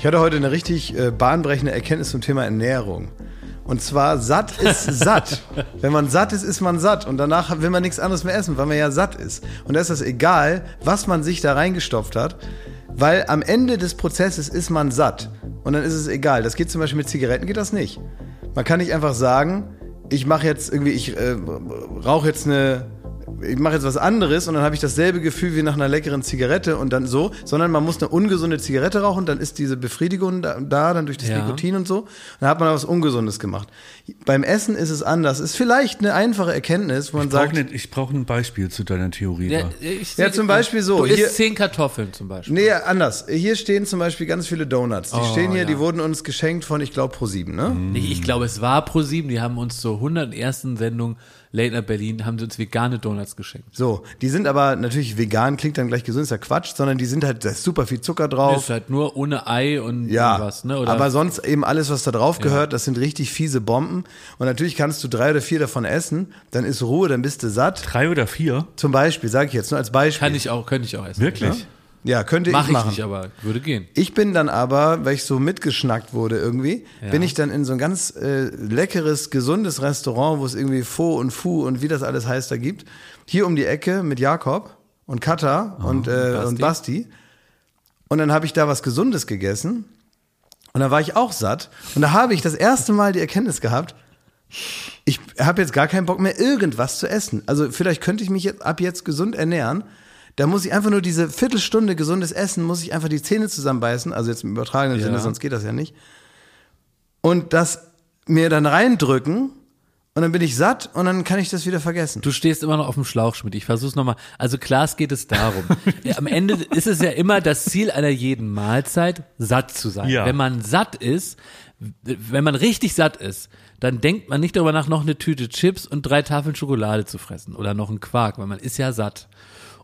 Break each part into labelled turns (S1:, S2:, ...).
S1: Ich hatte heute eine richtig äh, bahnbrechende Erkenntnis zum Thema Ernährung. Und zwar, satt ist satt. Wenn man satt ist, ist man satt. Und danach will man nichts anderes mehr essen, weil man ja satt ist. Und da ist das egal, was man sich da reingestopft hat. Weil am Ende des Prozesses ist man satt. Und dann ist es egal. Das geht zum Beispiel mit Zigaretten, geht das nicht. Man kann nicht einfach sagen, ich mache jetzt irgendwie, ich äh, rauche jetzt eine ich mache jetzt was anderes und dann habe ich dasselbe Gefühl wie nach einer leckeren Zigarette und dann so, sondern man muss eine ungesunde Zigarette rauchen, dann ist diese Befriedigung da, da dann durch das
S2: Ja.
S1: Nikotin und so, dann hat man was Ungesundes gemacht. Beim Essen ist es anders. Ist vielleicht eine einfache Erkenntnis, wo man
S3: Ich brauche
S1: sagt,
S3: ne, ich brauch ein Beispiel zu deiner Theorie.
S2: Ja, ich
S1: Ja, zum Beispiel so,
S2: Du
S1: hier-
S2: isst zehn Kartoffeln zum Beispiel.
S1: Nee, anders. Hier stehen zum Beispiel ganz viele Donuts. Die
S2: Oh,
S1: stehen hier,
S2: ja.
S1: die wurden uns geschenkt von, ich glaube, Pro7, ne?
S2: Nee, ich glaube, es war ProSieben, die haben uns zur 101. Sendung Late Night Berlin, haben sie uns vegane Donuts geschenkt.
S1: So, die sind aber natürlich vegan, klingt dann gleich gesund, ist ja Quatsch, sondern die sind halt, da ist super viel Zucker drauf.
S2: Ist halt nur ohne Ei und
S1: Ja,
S2: was, ne? Oder
S1: aber sonst eben alles, was da drauf gehört, das sind richtig fiese Bomben. Und natürlich kannst du drei oder vier davon essen, dann ist Ruhe, dann bist du satt.
S3: Drei oder vier?
S1: Zum Beispiel, sage ich jetzt nur als Beispiel.
S2: kann ich auch, könnte ich auch essen.
S3: Wirklich?
S1: ja, könnte
S2: Mach
S1: ich
S2: ich
S1: machen.
S2: nicht, aber würde gehen.
S1: Ich bin dann aber, weil ich so mitgeschnackt wurde irgendwie, bin ich dann in so ein ganz äh, leckeres, gesundes Restaurant, wo es irgendwie Pho und Fu und wie das alles heißt da gibt. Hier um die Ecke mit Jakob und Katha und, äh,
S2: Basti.
S1: und Basti. Und dann habe ich da was Gesundes gegessen. Und da war ich auch satt. Und da habe ich das erste Mal die Erkenntnis gehabt, ich habe jetzt gar keinen Bock mehr, irgendwas zu essen. Also vielleicht könnte ich mich jetzt, ab jetzt gesund ernähren. Da muss ich einfach nur diese Viertelstunde gesundes Essen, muss ich einfach die Zähne zusammenbeißen, also jetzt im übertragenen
S2: Ja.
S1: Sinne, sonst geht das ja nicht. Und das mir dann reindrücken und dann bin ich satt und dann kann ich das wieder vergessen.
S2: Du stehst immer noch auf dem Schlauch, Schmidt. Ich versuch's nochmal. Also klar, es geht es darum. Am Ende ist es ja immer das Ziel einer jeden Mahlzeit, satt zu sein.
S3: Ja.
S2: Wenn man satt ist, wenn man richtig satt ist, dann denkt man nicht darüber nach, noch eine Tüte Chips und drei Tafeln Schokolade zu fressen oder noch einen Quark, weil man ist ja satt.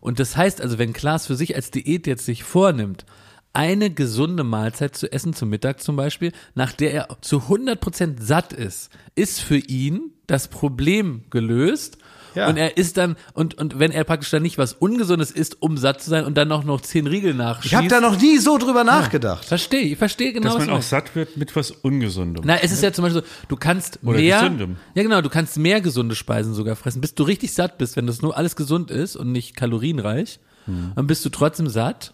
S2: Und das heißt also, wenn Klaas für sich als Diät jetzt sich vornimmt, eine gesunde Mahlzeit zu essen, zum Mittag zum Beispiel, nach der er zu 100% satt ist, ist für ihn das Problem gelöst.
S1: Ja.
S2: Und er isst dann, und, und wenn er praktisch dann nicht was Ungesundes isst, um satt zu sein und dann noch, noch zehn Riegel nachschießt.
S1: Ich habe da noch nie so drüber nachgedacht.
S2: Verstehe, ich verstehe genau,
S3: Dass man auch satt wird mit was Ungesundem.
S2: Na, es ist ja zum Beispiel so, du kannst
S3: Oder
S2: mehr,
S3: gesündem.
S2: ja genau, du kannst mehr gesunde Speisen sogar fressen, bis du richtig satt bist, wenn das nur alles gesund ist und nicht kalorienreich,
S3: Hm.
S2: dann bist du trotzdem satt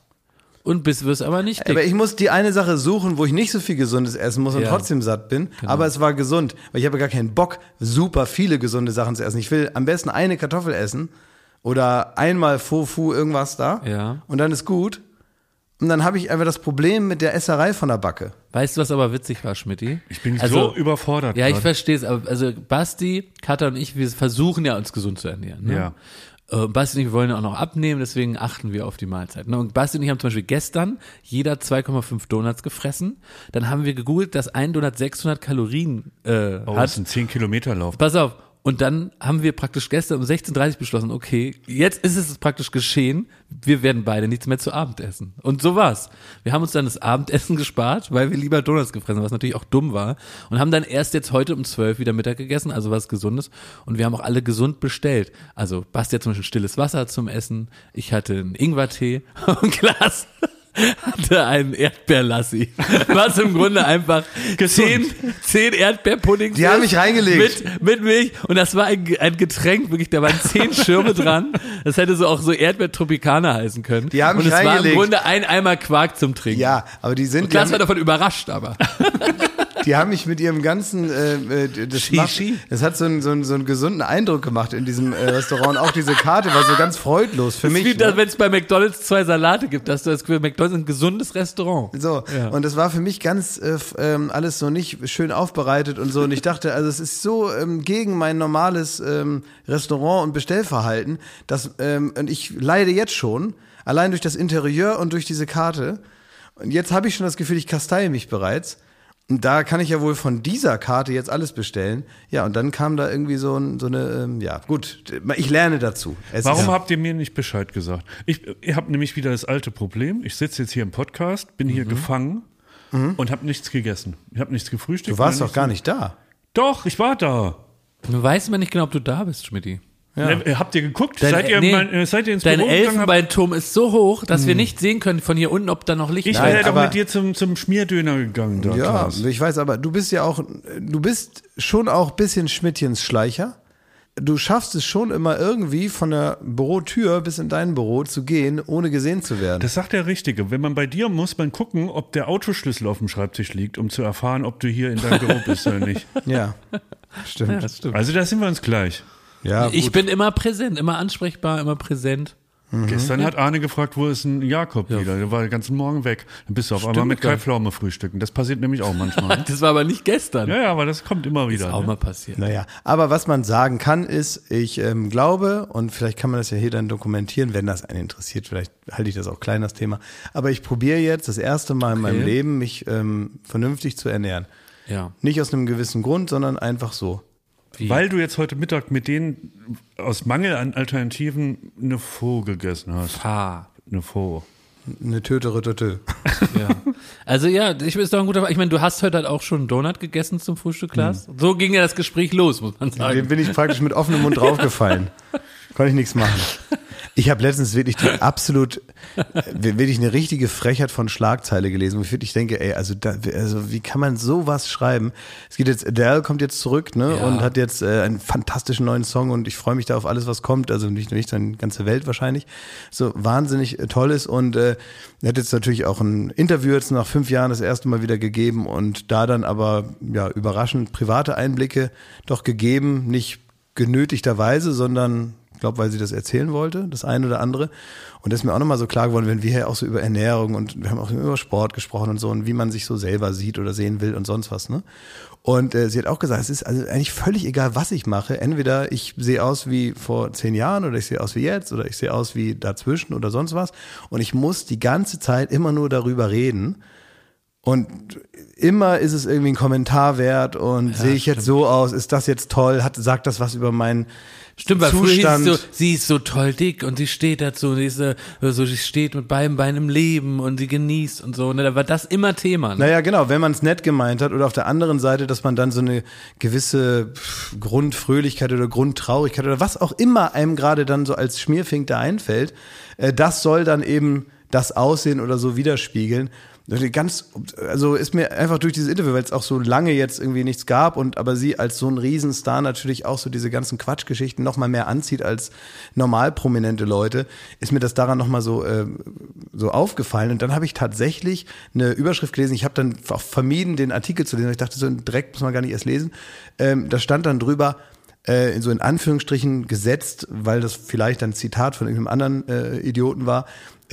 S2: und bist, wirst aber nicht dick.
S1: Aber ich muss die eine Sache suchen, wo ich nicht so viel Gesundes essen muss und
S2: Ja.
S1: trotzdem satt bin. Aber es war gesund, weil ich habe gar keinen Bock, super viele gesunde Sachen zu essen. Ich will am besten eine Kartoffel essen oder einmal Fofu irgendwas da.
S2: Ja.
S1: Und dann ist gut. Und dann habe ich einfach das Problem mit der Esserei von der Backe.
S2: Weißt du, was aber witzig war, Schmidti?
S3: Ich bin
S2: Also-
S3: so überfordert.
S2: Ja, ich
S3: grad.
S2: verstehe es, aber also Basti, Katha und ich, wir versuchen ja uns gesund zu ernähren. Ne?
S3: Ja.
S2: Äh, Basti und ich wollen ja auch noch abnehmen, deswegen achten wir auf die Mahlzeit. Ne? Und Basti und ich haben zum Beispiel gestern jeder 2,5 Donuts gefressen. Dann haben wir gegoogelt, dass ein Donut 600 Kalorien äh,
S3: Oh,
S2: hat.
S3: das ist ein 10 Kilometer Lauf.
S2: Pass auf. Und dann haben wir praktisch gestern um 16.30 Uhr beschlossen, okay, jetzt ist es praktisch geschehen, wir werden beide nichts mehr zu Abend essen. Und so war's. Wir haben uns dann das Abendessen gespart, weil wir lieber Donuts gefressen haben, was natürlich auch dumm war. Und haben dann erst jetzt heute um 12 wieder Mittag gegessen, also was Gesundes. Und wir haben auch alle gesund bestellt. Also Basti hat zum Beispiel stilles Wasser zum Essen, ich hatte einen Ingwertee und Glas hatte einen Erdbeerlassi. Was im Grunde einfach zehn, zehn Erdbeerpuddings
S1: Die haben mich reingelegt.
S2: Mit, mit Milch. Und das war ein, ein Getränk, wirklich, da waren zehn Schirme dran. Das hätte so auch so Erdbeer-Tropicana heißen können.
S1: Die haben
S2: Und es war im
S1: reingelegt.
S2: Grunde ein Eimer Quark zum Trinken.
S1: Ja, aber die sind,
S2: Und Klaas war davon überrascht, aber.
S1: die haben mich mit ihrem ganzen, äh, äh, das, macht, das hat so einen, so, einen, so einen gesunden Eindruck gemacht in diesem äh, Restaurant. Auch diese Karte war so ganz freudlos für
S2: Das ist
S1: mich.
S2: wie
S1: ne?
S2: wenn es bei McDonalds zwei Salate gibt, dass du das Gefühl, McDonalds ist ein gesundes Restaurant.
S1: So,
S2: Ja.
S1: und das war für mich ganz äh, ähm, alles so nicht schön aufbereitet und so. Und ich dachte, also es ist so ähm, gegen mein normales ähm, Restaurant- und Bestellverhalten, dass, ähm, und ich leide jetzt schon, allein durch das Interieur und durch diese Karte. Und jetzt habe ich schon das Gefühl, ich kasteie mich bereits. Und da kann ich ja wohl von dieser Karte jetzt alles bestellen. Ja, und dann kam da irgendwie so, ein, so eine, ähm, ja, gut, ich lerne dazu. Es
S3: Warum
S1: ist,
S3: habt ihr mir nicht Bescheid gesagt? Ich, ich habe nämlich wieder das alte Problem. Ich sitze jetzt hier im Podcast, bin
S1: Mhm.
S3: hier gefangen und habe nichts gegessen. Ich habe nichts gefrühstückt.
S1: du warst doch gar nicht da.
S3: Doch, ich war da.
S2: Du weißt immer nicht genau, ob du da bist, Schmidti.
S1: Ja.
S3: Ne, habt ihr geguckt?
S2: Dein-
S3: seid, ihr
S2: nee,
S3: mal, äh, seid ihr ins
S2: Dein
S3: Büro gegangen? Habt-
S2: Elfenbeinturm ist so hoch, dass wir nicht sehen können von hier unten, ob da noch Licht
S3: Ich
S2: ist.
S1: Nein,
S3: wäre doch mit dir zum, zum Schmierdöner gegangen. Da,
S1: Ja,
S3: Klaas.
S1: ich weiß, aber du bist ja auch, du bist schon auch ein bisschen Schmidtchens Schleicher. Du schaffst es schon immer irgendwie von der Bürotür bis in dein Büro zu gehen, ohne gesehen zu werden.
S3: Das sagt der Richtige. Wenn man bei dir muss man gucken, ob der Autoschlüssel auf dem Schreibtisch liegt, um zu erfahren, ob du hier in deinem Büro bist oder nicht.
S1: ja, stimmt.
S2: Ja, das stimmt.
S3: Also da sind wir uns gleich.
S1: Ja,
S2: ich
S1: gut.
S2: bin immer präsent, immer ansprechbar, immer präsent.
S3: Gestern hat Arne gefragt, wo ist ein Jakob wieder? Der war den ganzen Morgen weg. Dann bist du auf einmal
S2: Stimmt
S3: mit
S2: gar
S3: Kai. Pflaume frühstücken. Das passiert nämlich auch manchmal.
S2: Das war aber nicht gestern.
S3: ja, ja, aber das kommt immer wieder.
S2: Ist auch
S3: ne?
S2: mal passiert.
S1: Naja, aber was man sagen kann, ist, ich ähm, glaube, und vielleicht kann man das ja hier dann dokumentieren, wenn das einen interessiert, vielleicht halte ich das auch klein, das Thema, aber ich probiere jetzt das erste Mal in meinem
S2: Okay.
S1: Leben, mich ähm, vernünftig zu ernähren.
S2: Ja.
S1: Nicht aus einem gewissen Grund, sondern einfach so.
S2: Wie?
S3: Weil du jetzt heute Mittag mit denen aus Mangel an Alternativen eine Faux gegessen hast.
S2: Ha.
S3: Eine Faux.
S1: Eine Töte, Rüttete.
S2: Ja. Also ja, ich ist doch ein guter. Ich meine, du hast heute halt auch schon einen Donut gegessen zum Frühstück, Klaas. So ging ja das Gespräch los, muss man
S1: Dem
S2: sagen.
S1: bin ich praktisch mit offenem Mund draufgefallen. Konnte ich nichts machen. Ich habe letztens wirklich die absolut, äh, wirklich eine richtige Frechheit von Schlagzeile gelesen, wo ich denke, ey, also, da, also wie kann man sowas schreiben? Es geht jetzt, Adele kommt jetzt zurück, ne,
S2: Ja.
S1: und hat jetzt äh, einen fantastischen neuen Song und ich freue mich da auf alles, was kommt, also nicht nur ich, sondern die ganze Welt wahrscheinlich. So wahnsinnig äh, toll ist und äh, er hat jetzt natürlich auch ein Interview jetzt nach fünf Jahren das erste Mal wieder gegeben und da dann aber ja überraschend private Einblicke doch gegeben, nicht genötigterweise, sondern glaube, weil sie das erzählen wollte, das eine oder andere. Und das ist mir auch nochmal so klar geworden, wenn wir ja auch so über Ernährung und wir haben auch über Sport gesprochen und so und wie man sich so selber sieht oder sehen will und sonst was, ne? Und äh, sie hat auch gesagt, es ist also eigentlich völlig egal, was ich mache. Entweder ich sehe aus wie vor zehn Jahren oder ich sehe aus wie jetzt oder ich sehe aus wie dazwischen oder sonst was. Und ich muss die ganze Zeit immer nur darüber reden. Und immer ist es irgendwie ein Kommentar wert und sehe ich jetzt so aus, ist das jetzt toll, hat, sagt das was über meinen
S2: Stimmt, weil früher hieß
S1: Zustand.
S2: es so, sie ist so toll dick und sie steht dazu, sie ist so, so sie steht mit beiden Beinen im Leben und sie genießt und so. Ne? Da war das immer Thema. Ne?
S1: Naja, genau, wenn man es nett gemeint hat oder auf der anderen Seite, dass man dann so eine gewisse Grundfröhlichkeit oder Grundtraurigkeit oder was auch immer einem gerade dann so als Schmierfink da einfällt, äh, das soll dann eben das Aussehen oder so widerspiegeln. Ganz, also ist mir einfach durch dieses Interview, weil es auch so lange jetzt irgendwie nichts gab und aber sie als so ein Riesenstar natürlich auch so diese ganzen Quatschgeschichten noch mal mehr anzieht als normal prominente Leute, ist mir das daran noch mal so äh, so aufgefallen und dann habe ich tatsächlich eine Überschrift gelesen. Ich habe dann auch vermieden, den Artikel zu lesen. Ich dachte, so direkt muss man gar nicht erst lesen. Ähm, da stand dann drüber, äh, so in Anführungsstrichen gesetzt, weil das vielleicht ein Zitat von irgendeinem anderen äh, Idioten war,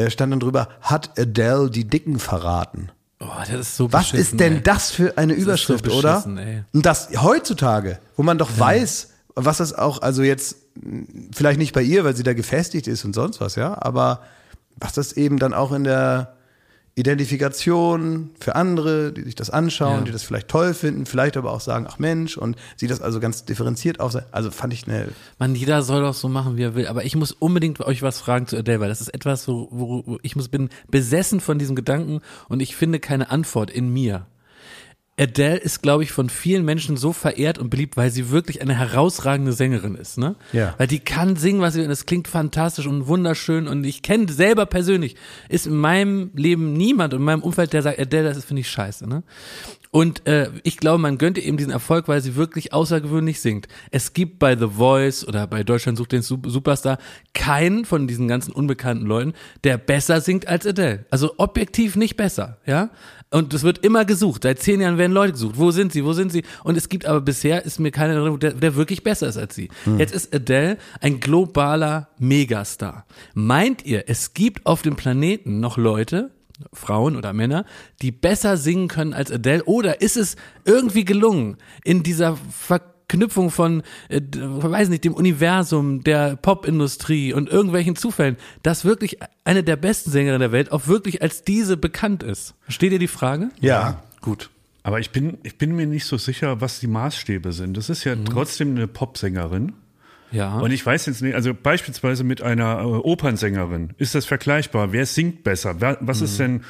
S1: stand dann drüber, hat Adele die Dicken verraten.
S2: Oh, das ist so
S1: Was ist denn
S2: ey.
S1: das für eine
S2: so
S1: Überschrift,
S2: beschissen,
S1: oder?
S2: ey.
S1: Und das heutzutage, wo man doch weiß, was das auch, also jetzt vielleicht nicht bei ihr, weil sie da gefestigt ist und sonst was, ja, aber was das eben dann auch in der Identifikation für andere, die sich das anschauen,
S2: Ja.
S1: die das vielleicht toll finden, vielleicht aber auch sagen, ach Mensch, und sie das also ganz differenziert auf. Also fand ich eine,
S2: Man, jeder soll doch so machen, wie er will. Aber ich muss unbedingt euch was fragen zu Adele, weil das ist etwas, wo, wo wo ich muss, bin besessen von diesem Gedanken und ich finde keine Antwort in mir. Adele ist, glaube ich, von vielen Menschen so verehrt und beliebt, weil sie wirklich eine herausragende Sängerin ist, ne?
S1: Ja.
S2: Weil die kann singen, was sie will, und es klingt fantastisch und wunderschön und ich kenne selber persönlich, ist in meinem Leben niemand in meinem Umfeld, der sagt, Adele, das ist, finde ich scheiße, ne? Und äh, ich glaube, man gönnt ihr eben diesen Erfolg, weil sie wirklich außergewöhnlich singt. Es gibt bei The Voice oder bei Deutschland sucht den Sup- Superstar keinen von diesen ganzen unbekannten Leuten, der besser singt als Adele. Also objektiv nicht besser, ja? Und es wird immer gesucht. Seit zehn Jahren werden Leute gesucht. Wo sind sie? Wo sind sie? Und es gibt aber bisher ist mir keiner drin, der, der wirklich besser ist als sie. Jetzt ist Adele ein globaler Megastar. Meint ihr, es gibt auf dem Planeten noch Leute, Frauen oder Männer, die besser singen können als Adele? Oder ist es irgendwie gelungen, in dieser Verknüpfung von, äh, weiß nicht, dem Universum, der Popindustrie und irgendwelchen Zufällen, dass wirklich eine der besten Sängerinnen der Welt auch wirklich als diese bekannt ist? Versteht ihr die Frage?
S1: ja,
S3: Gut. Aber ich bin, ich bin mir nicht so sicher, was die Maßstäbe sind. Das ist ja
S2: Mhm.
S3: trotzdem eine Popsängerin.
S2: Ja.
S3: Und ich weiß jetzt nicht, also beispielsweise mit einer äh, Opernsängerin, ist das vergleichbar? Wer singt besser? Wer, was ist denn,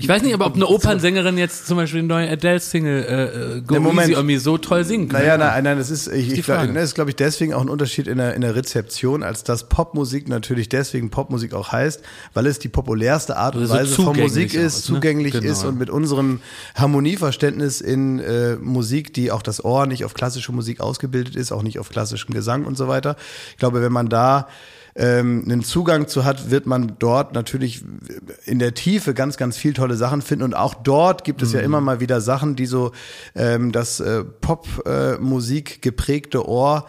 S2: Ich weiß nicht, aber ob eine Opernsängerin jetzt zum Beispiel eine neue Adele-Single äh, äh, Go
S1: Nee, Moment.
S2: Easy on Me so toll singen kann.
S1: Naja, nein, nein, das ist, ich, ich glaube, das ist, glaube ich, deswegen auch ein Unterschied in der, in der Rezeption, als dass Popmusik natürlich deswegen Popmusik auch heißt, weil es die populärste Art und
S2: Oder so
S1: Weise von Musik ist,
S2: ist, ne?
S1: zugänglich
S2: Genau,
S1: ist und mit unserem Harmonieverständnis in äh, Musik, die auch das Ohr nicht auf klassische Musik ausgebildet ist, auch nicht auf klassischen Gesang und so weiter. Ich glaube, wenn man da ähm, einen Zugang zu hat, wird man dort natürlich in der Tiefe ganz, ganz viel tolle Sachen finden. Und auch dort gibt es ja immer mal wieder Sachen, die so ähm, das äh, Popmusik geprägte Ohr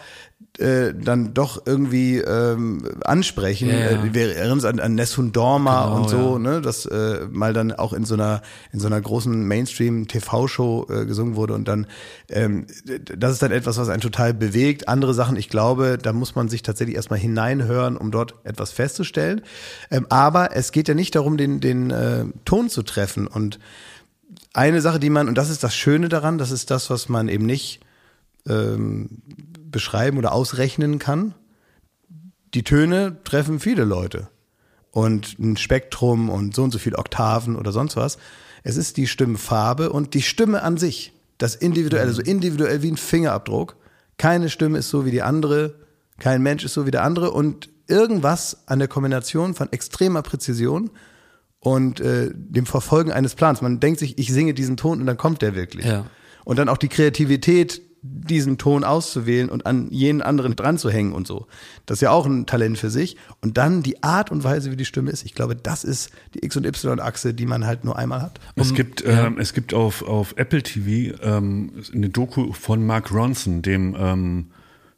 S1: äh, dann doch irgendwie ähm, ansprechen.
S2: Ja, ja.
S1: Äh, wir erinnern uns an, an Nessun Dorma
S2: Genau,
S1: und so,
S2: ja.
S1: ne, das äh, mal dann auch in so einer in so einer großen Mainstream-TV-Show äh, gesungen wurde und dann ähm, das ist dann etwas, was einen total bewegt. Andere Sachen, ich glaube, da muss man sich tatsächlich erstmal hineinhören, um dort etwas festzustellen. Ähm, aber es geht ja nicht darum, den den äh, Ton zu treffen und eine Sache, die man, und das ist das Schöne daran, das ist das, was man eben nicht ähm, beschreiben oder ausrechnen kann. Die Töne treffen viele Leute. Und ein Spektrum und so und so viele Oktaven oder sonst was. Es ist die Stimmfarbe und die Stimme an sich. Das Individuelle, so individuell wie ein Fingerabdruck. Keine Stimme ist so wie die andere. Kein Mensch ist so wie der andere. Und irgendwas an der Kombination von extremer Präzision und äh, dem Verfolgen eines Plans. Man denkt sich, ich singe diesen Ton und dann kommt der wirklich.
S2: Ja.
S1: Und dann auch die Kreativität, diesen Ton auszuwählen und an jenen anderen dran zu hängen und so. Das ist ja auch ein Talent für sich. Und dann die Art und Weise, wie die Stimme ist. Ich glaube, das ist die X- und Y-Achse, die man halt nur einmal hat.
S3: Es gibt, ähm, es gibt auf, auf Apple TV ähm, eine Doku von Mark Ronson, dem ähm,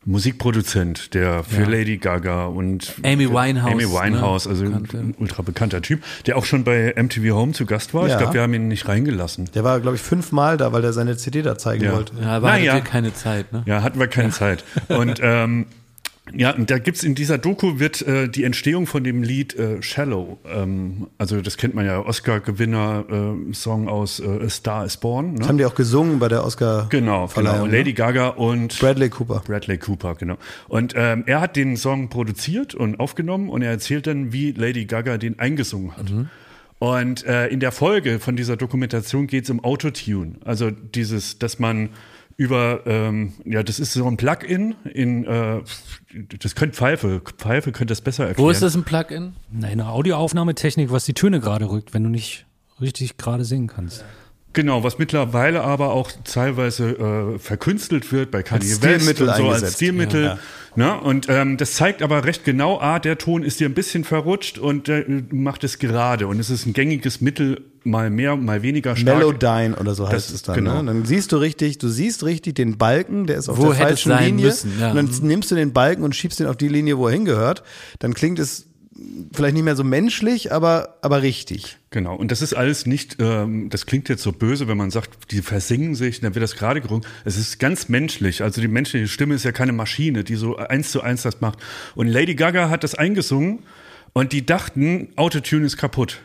S3: Musikproduzent, der für
S2: Ja.
S3: Lady Gaga und
S2: Amy Winehouse,
S3: Amy Winehouse,
S2: ne?
S3: also
S2: Bekannte.
S3: ein ultra bekannter Typ, der auch schon bei MTV Home zu Gast war.
S1: Ja.
S3: Ich glaube, wir haben ihn nicht reingelassen.
S1: Der war, glaube ich, fünfmal da, weil er seine CD da zeigen
S3: Ja.
S1: wollte.
S2: Ja, aber
S3: Naja.
S2: hatte keine Zeit, ne?
S3: Ja, hatten wir keine Zeit. Und ähm, ja, und da gibt's in dieser Doku wird äh, die Entstehung von dem Lied äh, Shallow, ähm, also das kennt man ja, Oscar-Gewinner, äh, Song aus äh, A Star is Born.
S1: Das
S3: Ne?
S1: haben die auch gesungen bei der Oscar.
S3: Genau, genau.
S1: Verleihung,
S3: Lady
S1: ne?
S3: Gaga und
S1: Bradley Cooper.
S3: Bradley Cooper, genau. Und ähm, er hat den Song produziert und aufgenommen und er erzählt dann, wie Lady Gaga den eingesungen hat. Und äh, in der Folge von dieser Dokumentation geht es um Autotune. Also dieses, dass man über, ähm, ja, das ist so ein Plugin in, äh, das könnte Pfeife, Pfeife könnte das besser erklären.
S2: Wo ist das ein Plugin?
S4: Nein, eine Audioaufnahmetechnik, was die Töne gerade rückt, wenn du nicht richtig gerade singen kannst.
S3: Genau, was mittlerweile aber auch teilweise äh, verkünstelt wird bei Kanye
S1: Als
S3: West
S1: Stilmittel
S3: und so als
S1: eingesetzt.
S3: Stilmittel.
S1: Ja.
S3: Ne? Und ähm, das zeigt aber recht genau, ah, der Ton ist dir ein bisschen verrutscht und äh, macht es gerade. Und es ist ein gängiges Mittel, mal mehr, mal weniger stark.
S1: Melodyne oder so heißt
S3: Das-
S1: es dann.
S3: genau.
S1: Ne? Dann siehst du richtig, du siehst richtig den Balken, der ist auf
S2: Wo
S1: der falschen
S2: sein
S1: Linie.
S2: müssen, ja.
S1: Und dann
S2: Mhm.
S1: nimmst du den Balken und schiebst den auf die Linie, wo er hingehört. Dann klingt es vielleicht nicht mehr so menschlich, aber, aber richtig.
S3: Genau, und das ist alles nicht, ähm, das klingt jetzt so böse, wenn man sagt, die versingen sich, dann wird das gerade gerungen. Es ist ganz menschlich. Also die menschliche Stimme ist ja keine Maschine, die so eins zu eins das macht. Und Lady Gaga hat das eingesungen und die dachten, Autotune ist kaputt.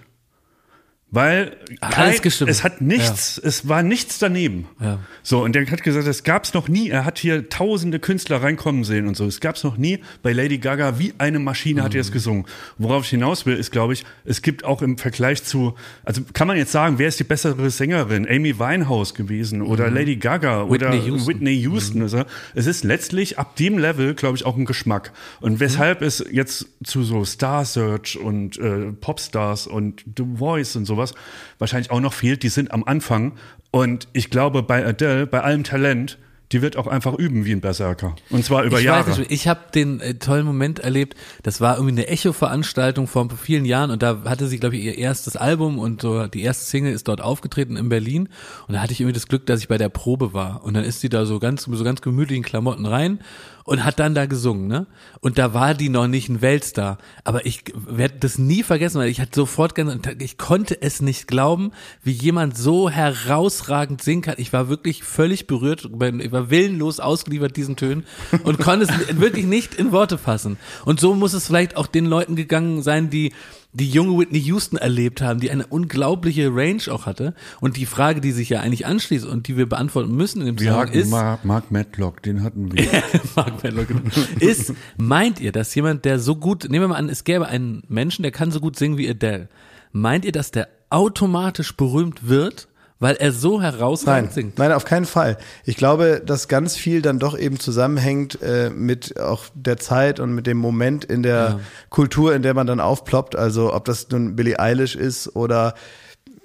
S3: Weil kein, es hat nichts, es war nichts daneben.
S2: Ja.
S3: So, und der hat gesagt, das gab's noch nie. Er hat hier tausende Künstler reinkommen sehen und so. Es gab's noch nie bei Lady Gaga, wie eine Maschine hat er es gesungen. Worauf ich hinaus will, ist, glaube ich, es gibt auch im Vergleich zu, also kann man jetzt sagen, wer ist die bessere Sängerin? Amy Winehouse gewesen oder Lady Gaga oder
S2: Whitney Houston.
S3: Whitney Houston. Also, es ist letztlich ab dem Level, glaube ich, auch ein Geschmack. Und weshalb es jetzt zu so Star Search und äh, Popstars und The Voice und sowas wahrscheinlich auch noch fehlt, die sind am Anfang. Und ich glaube, bei Adele, bei allem Talent, die wird auch einfach üben wie ein Berserker. Und zwar über
S2: ich
S3: Jahre.
S2: Weiß ich habe den äh, tollen Moment erlebt, das war irgendwie eine Echo-Veranstaltung vor vielen Jahren und da hatte sie, glaube ich, ihr erstes Album und so die erste Single ist dort aufgetreten in Berlin und da hatte ich irgendwie das Glück, dass ich bei der Probe war und dann ist sie da so ganz, so ganz gemütlichen Klamotten rein und hat dann da gesungen, ne? Und da war die noch nicht ein Weltstar, aber ich werde das nie vergessen, weil ich hatte sofort ganz, ich konnte es nicht glauben, wie jemand so herausragend singen kann. Ich war wirklich völlig berührt, ich war willenlos ausgeliefert diesen Tönen und konnte es wirklich nicht in Worte fassen. Und so muss es vielleicht auch den Leuten gegangen sein, die die junge Whitney Houston erlebt haben, die eine unglaubliche Range auch hatte. Und die Frage, die sich ja eigentlich anschließt und die wir beantworten müssen in dem
S3: wir
S2: Song
S3: hatten
S2: ist,
S3: Mark, Mark Matlock, den hatten wir.
S2: Mark Medlock, genau. ist, meint ihr, dass jemand, der so gut, nehmen wir mal an, es gäbe einen Menschen, der kann so gut singen wie Adele. Meint ihr, dass der automatisch berühmt wird, weil er so herausragend
S1: Nein,
S2: singt.
S1: nein, auf keinen Fall. Ich glaube, dass ganz viel dann doch eben zusammenhängt äh, mit auch der Zeit und mit dem Moment in der Kultur, in der man dann aufploppt. Also ob das nun Billie Eilish ist oder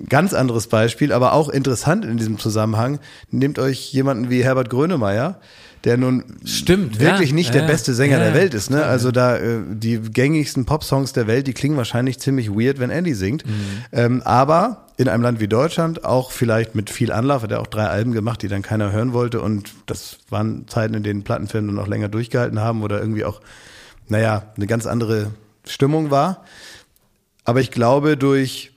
S1: ganz anderes Beispiel, aber auch interessant in diesem Zusammenhang. Nehmt euch jemanden wie Herbert Grönemeyer, der nun
S2: Stimmt,
S1: wirklich
S2: ja,
S1: nicht
S2: ja,
S1: der
S2: ja.
S1: beste Sänger
S2: Ja,
S1: der
S2: ja,
S1: Welt ist. Ne? Also da äh, die gängigsten Popsongs der Welt, die klingen wahrscheinlich ziemlich weird, wenn Andy singt.
S2: Mhm.
S1: Ähm, aber in einem Land wie Deutschland, auch vielleicht mit viel Anlauf, hat er auch drei Alben gemacht, die dann keiner hören wollte. Und das waren Zeiten, in denen Plattenfirmen noch länger durchgehalten haben oder irgendwie auch, naja, eine ganz andere Stimmung war. Aber ich glaube, durch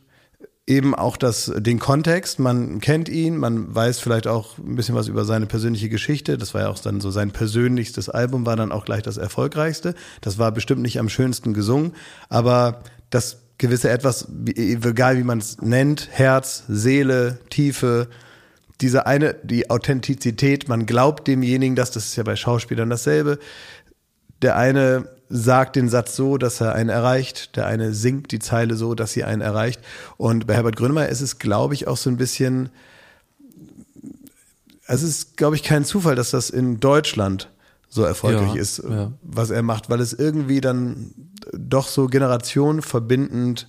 S1: eben auch das, den Kontext, man kennt ihn, man weiß vielleicht auch ein bisschen was über seine persönliche Geschichte. Das war ja auch dann so sein persönlichstes Album, war dann auch gleich das erfolgreichste. Das war bestimmt nicht am schönsten gesungen, aber das gewisse etwas, egal wie man es nennt, Herz, Seele, Tiefe, diese eine, die Authentizität, man glaubt demjenigen, dass das ist ja bei Schauspielern dasselbe. Der eine sagt den Satz so, dass er einen erreicht, der eine singt die Zeile so, dass sie einen erreicht. Und bei Herbert Grönemeyer ist es, glaube ich, auch so ein bisschen, es ist, glaube ich, kein Zufall, dass das in Deutschland so erfolgreich
S2: Ja,
S1: ist,
S2: ja.
S1: was er macht, weil es irgendwie dann doch so generationenverbindend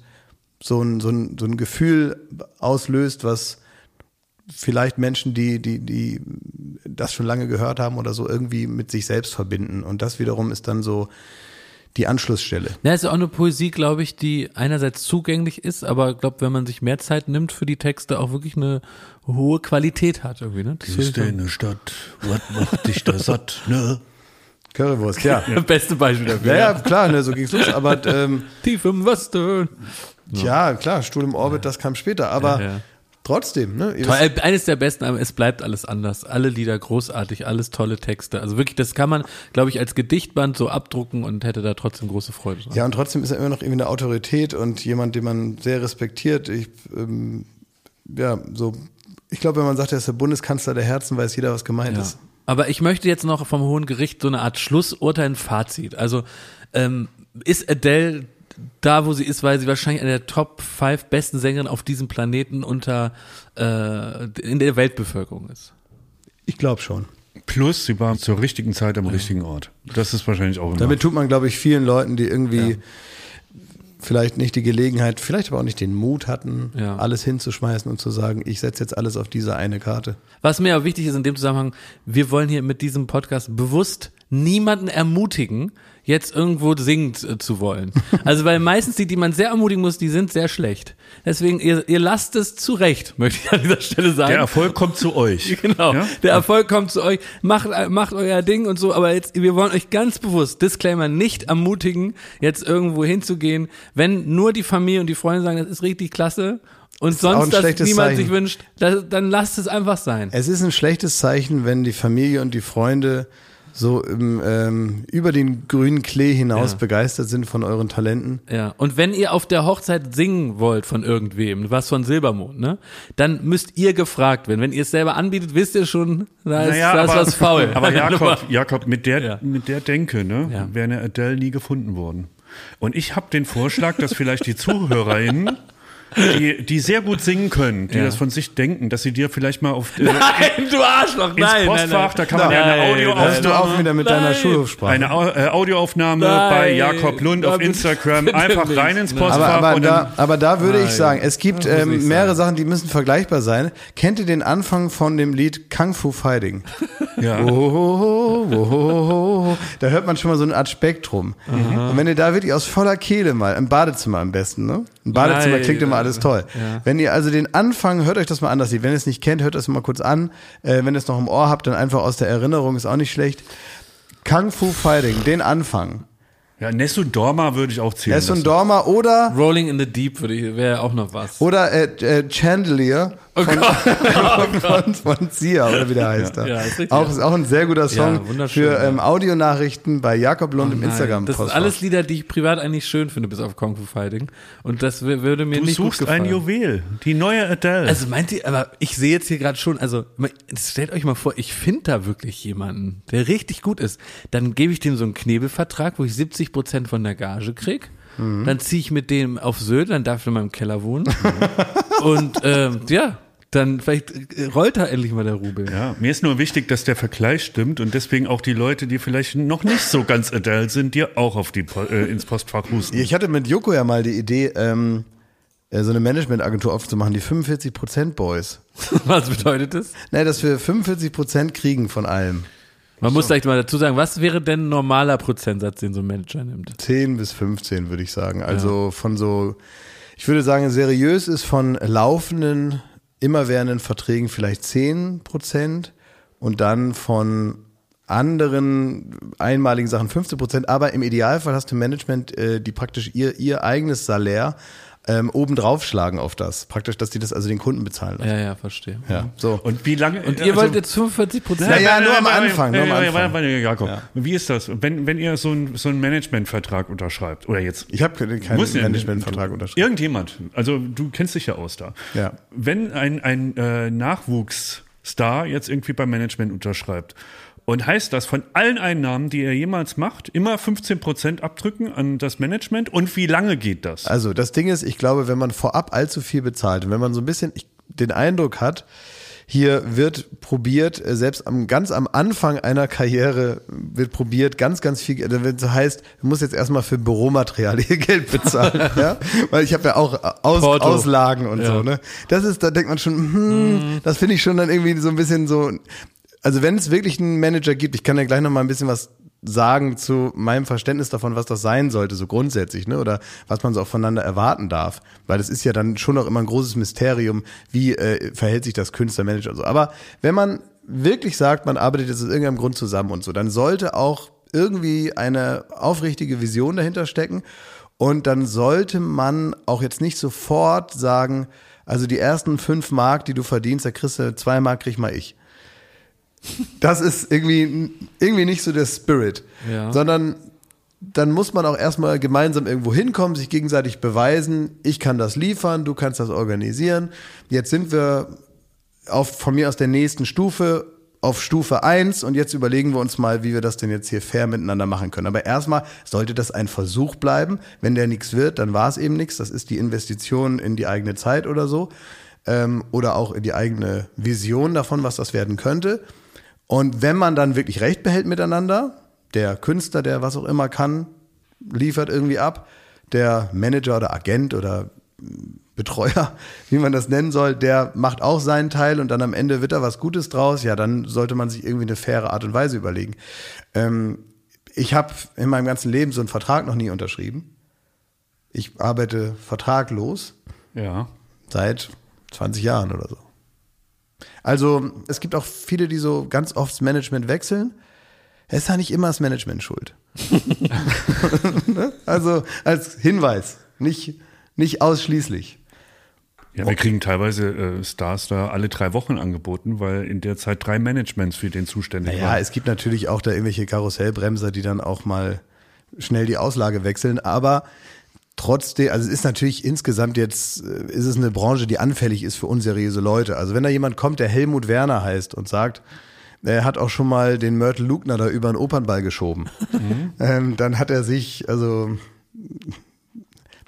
S1: so ein, so ein, so ein Gefühl auslöst, was vielleicht Menschen, die, die, die das schon lange gehört haben oder so, irgendwie mit sich selbst verbinden. Und das wiederum ist dann so die Anschlussstelle.
S2: Ja, ist ja auch eine Poesie, glaube ich, die einerseits zugänglich ist, aber ich glaube, wenn man sich mehr Zeit nimmt für die Texte, auch wirklich eine hohe Qualität hat irgendwie, ne? Das
S3: eine Stadt, was macht dich da satt, ne?
S1: Currywurst, ja.
S2: Beste Beispiel dafür.
S1: Ja, ja, klar, ne, so ging's los. Aber ähm,
S2: Tief im Westen.
S1: ja, klar, Stuhl im Orbit, das kam später. Aber
S2: Ja, ja.
S1: trotzdem, ne?
S2: Toll, äh, eines der besten, aber es bleibt alles anders. Alle Lieder großartig, alles tolle Texte. Also wirklich, das kann man, glaube ich, als Gedichtband so abdrucken und hätte da trotzdem große Freude dran.
S1: Ja, und trotzdem ist er immer noch irgendwie eine Autorität und jemand, den man sehr respektiert. Ich, ähm, ja, so, ich glaube, wenn man sagt, er ist der Bundeskanzler der Herzen, weiß jeder, was gemeint
S2: Ja.
S1: ist.
S2: Aber ich möchte jetzt noch vom Hohen Gericht so eine Art Schlussurteil, ein Fazit. Also ähm, ist Adele da, wo sie ist, weil sie wahrscheinlich eine der Top 5 besten Sängerinnen auf diesem Planeten unter äh, in der Weltbevölkerung ist.
S1: Ich glaube schon.
S3: Plus, sie war zur richtigen Zeit am richtigen Ort. Das ist wahrscheinlich auch immer.
S1: Damit tut man, glaube ich, vielen Leuten, die irgendwie vielleicht nicht die Gelegenheit, vielleicht aber auch nicht den Mut hatten,
S2: Ja.
S1: alles hinzuschmeißen und zu sagen, ich setze jetzt alles auf diese eine Karte.
S2: Was mir auch wichtig ist in dem Zusammenhang, wir wollen hier mit diesem Podcast bewusst niemanden ermutigen, jetzt irgendwo singen äh, zu wollen. Also weil meistens die, die man sehr ermutigen muss, die sind sehr schlecht. Deswegen, ihr, ihr lasst es zurecht, möchte ich an dieser Stelle sagen.
S3: der Erfolg kommt zu euch.
S2: Genau.
S3: Ja?
S2: Der Erfolg kommt zu euch. Macht, macht euer Ding und so. Aber jetzt, wir wollen euch ganz bewusst, Disclaimer, nicht ermutigen, jetzt irgendwo hinzugehen, wenn nur die Familie und die Freunde sagen, das ist richtig klasse und
S1: auch
S2: sonst das
S1: schlechtes
S2: niemand
S1: Zeichen.
S2: sich wünscht, das, dann lasst es einfach sein.
S1: Es ist ein schlechtes Zeichen, wenn die Familie und die Freunde so im, ähm, über den grünen Klee hinaus
S2: Ja.
S1: begeistert sind von euren Talenten.
S2: Ja, und wenn ihr auf der Hochzeit singen wollt von irgendwem, was von Silbermond, ne, dann müsst ihr gefragt werden. Wenn ihr es selber anbietet, wisst ihr schon, da ist, da ist was faul.
S3: Aber Jakob, Jakob mit der,
S2: Ja.
S3: mit der Denke, ne,
S2: Ja.
S3: wäre eine Adele nie gefunden worden. Und ich habe den Vorschlag, dass vielleicht die ZuhörerInnen, die, die sehr gut singen können, die
S2: Ja.
S3: das von sich denken, dass sie dir vielleicht mal auf äh,
S2: Nein, du Arschloch,
S3: ins
S2: nein,
S3: Postfach,
S2: nein,
S3: da kann man ja eine Audioaufnahme,
S1: du auf wieder mit deiner. Schulhofsprache.
S3: eine Au äh, Audioaufnahme bei Jakob Lund auf Instagram, einfach rein ins. Postfach
S1: aber, aber,
S3: und
S1: da, aber da würde ich sagen, es gibt ähm, mehrere. Sachen, die müssen vergleichbar sein. Kennt ihr den Anfang von dem Lied Kung Fu Fighting?
S3: ja.
S1: Oh, oh, oh. Da hört man schon mal so eine Art Spektrum. Und wenn ihr da wirklich aus voller Kehle mal, im Badezimmer am besten, ne? Im Badezimmer
S2: Nein,
S1: klingt immer alles toll.
S2: Ja.
S1: Wenn ihr also den Anfang, hört euch das mal an, das Lied. Wenn ihr es nicht kennt, hört das mal kurz an. Äh, wenn ihr es noch im Ohr habt, dann einfach aus der Erinnerung, ist auch nicht schlecht. Kung Fu Fighting, den Anfang.
S3: ja, Nessun Dorma würde ich auch zählen.
S1: Essun
S3: lassen.
S1: Dorma oder,
S2: Rolling in the Deep würde ich, wäre auch noch was.
S1: oder äh, äh, Chandelier von, von, von Sia, oder wie der heißt. da.
S2: Ja, ist richtig.
S1: auch, ist auch ein sehr guter Song
S2: Ja, wunderschön,
S1: für ähm, Audionachrichten bei Jakob Lund im
S2: Nein,
S1: instagram
S2: Das sind alles Lieder, die ich privat eigentlich schön finde, bis auf Kung Fu Fighting. Und das wür- würde mir
S3: Du
S2: nicht
S3: suchst
S2: gut gefallen.
S3: ein Juwel, die neue Adele.
S2: Also meint ihr, aber ich sehe jetzt hier gerade schon, also stellt euch mal vor, ich finde da wirklich jemanden, der richtig gut ist. Dann gebe ich dem so einen Knebelvertrag, wo ich 70 Prozent von der Gage krieg dann ziehe ich mit dem auf Sylt, dann darf ich in meinem Keller wohnen. Und ähm, ja, dann vielleicht äh, rollt da endlich mal der Rubel.
S3: Ja, mir ist nur wichtig, dass der Vergleich stimmt und deswegen auch die Leute, die vielleicht noch nicht so ganz adult sind, dir auch auf die äh, ins Postfach husten.
S1: Ich hatte mit Joko ja mal die Idee, ähm, äh, so eine Managementagentur aufzumachen, die 45% Boys.
S2: Was bedeutet das?
S1: Naja, dass wir 45% kriegen von allem.
S2: Man muss vielleicht mal dazu sagen, was wäre denn ein normaler Prozentsatz, den so ein Manager nimmt?
S1: 10 bis 15 würde ich sagen. Also von so, ich würde sagen, seriös ist von laufenden, immerwährenden Verträgen vielleicht 10 Prozent und dann von anderen einmaligen Sachen 15 Prozent. Aber im Idealfall hast du Management, äh, die praktisch ihr, ihr eigenes Salär ähm, obendrauf schlagen auf das. Praktisch, dass die das also den Kunden bezahlen lassen.
S2: Ja, ja, verstehe.
S1: Ja, so.
S3: Und wie lange?
S2: Und ihr wollt jetzt 45 Prozent?
S1: Ja, ja, nur am Anfang, nur am
S3: warte,
S1: Anfang.
S3: Jakob,
S1: Ja.
S3: wie ist das, wenn, wenn ihr so einen so einen Managementvertrag unterschreibt, oder jetzt
S1: Ich habe keinen Managementvertrag unterschrieben.
S3: Irgendjemand, also du kennst dich ja aus da.
S1: Ja.
S3: Wenn ein, ein äh, Nachwuchsstar jetzt irgendwie beim Management unterschreibt und heißt das von allen Einnahmen, die er jemals macht, immer 15 Prozent abdrücken an das Management und wie lange geht das?
S1: Also das Ding ist, ich glaube, wenn man vorab allzu viel bezahlt und wenn man so ein bisschen den Eindruck hat, hier wird probiert, äh, selbst am ganz am Anfang einer Karriere wird probiert, ganz, ganz viel, also wenn es heißt, du musst jetzt erstmal für Büromaterial ihr Geld bezahlen, ja, weil ich habe ja auch Aus. Auslagen und
S2: Ja.
S1: so, ne. Das ist, da denkt man schon, hm, das finde ich schon dann irgendwie so ein bisschen so, also wenn es wirklich einen Manager gibt, ich kann ja gleich noch mal ein bisschen was sagen zu meinem Verständnis davon, was das sein sollte, so grundsätzlich, ne? Oder was man so auch voneinander erwarten darf. Weil das ist ja dann schon noch immer ein großes Mysterium, wie äh, verhält sich das Künstlermanager so. Aber wenn man wirklich sagt, man arbeitet jetzt aus irgendeinem Grund zusammen und so, dann sollte auch irgendwie eine aufrichtige Vision dahinter stecken. Und dann sollte man auch jetzt nicht sofort sagen, also die ersten fünf Mark, die du verdienst, da kriegst du zwei Mark, krieg mal ich. Das ist irgendwie, irgendwie nicht so der Spirit.
S2: Ja.
S1: Sondern dann muss man auch erstmal gemeinsam irgendwo hinkommen, sich gegenseitig beweisen, ich kann das liefern, du kannst das organisieren. Jetzt sind wir auf, von mir aus der nächsten Stufe auf Stufe eins und jetzt überlegen wir uns mal, wie wir das denn jetzt hier fair miteinander machen können. Aber erstmal sollte das ein Versuch bleiben. Wenn der nichts wird, dann war es eben nichts. Das ist die Investition in die eigene Zeit oder so. Ähm, oder auch in die eigene Vision davon, was das werden könnte. Und wenn man dann wirklich recht behält miteinander, der Künstler, der was auch immer kann, liefert irgendwie ab, der Manager oder Agent oder Betreuer, wie man das nennen soll, der macht auch seinen Teil und dann am Ende wird da was Gutes draus, ja, dann sollte man sich irgendwie eine faire Art und Weise überlegen. Ähm, ich habe in meinem ganzen Leben so einen Vertrag noch nie unterschrieben. Ich arbeite vertraglos
S3: ja.
S1: seit 20 Jahren oder so. Also es gibt auch viele, die so ganz oft das Management wechseln. Es ist ja nicht immer das Management schuld. Also als Hinweis, nicht, nicht ausschließlich.
S3: Ja, wir kriegen teilweise äh, Stars da alle drei Wochen angeboten, weil in der Zeit drei Managements für den zuständig
S1: Naja,
S3: waren.
S1: es gibt natürlich auch da irgendwelche Karussellbremser, die dann auch mal schnell die Auslage wechseln, aber trotzdem, also es ist natürlich insgesamt jetzt, äh, ist es eine Branche, die anfällig ist für unseriöse Leute. Also wenn da jemand kommt, der Helmut Werner heißt und sagt, er hat auch schon mal den Mörtel Lugner da über einen Opernball geschoben, ähm, dann hat er sich, also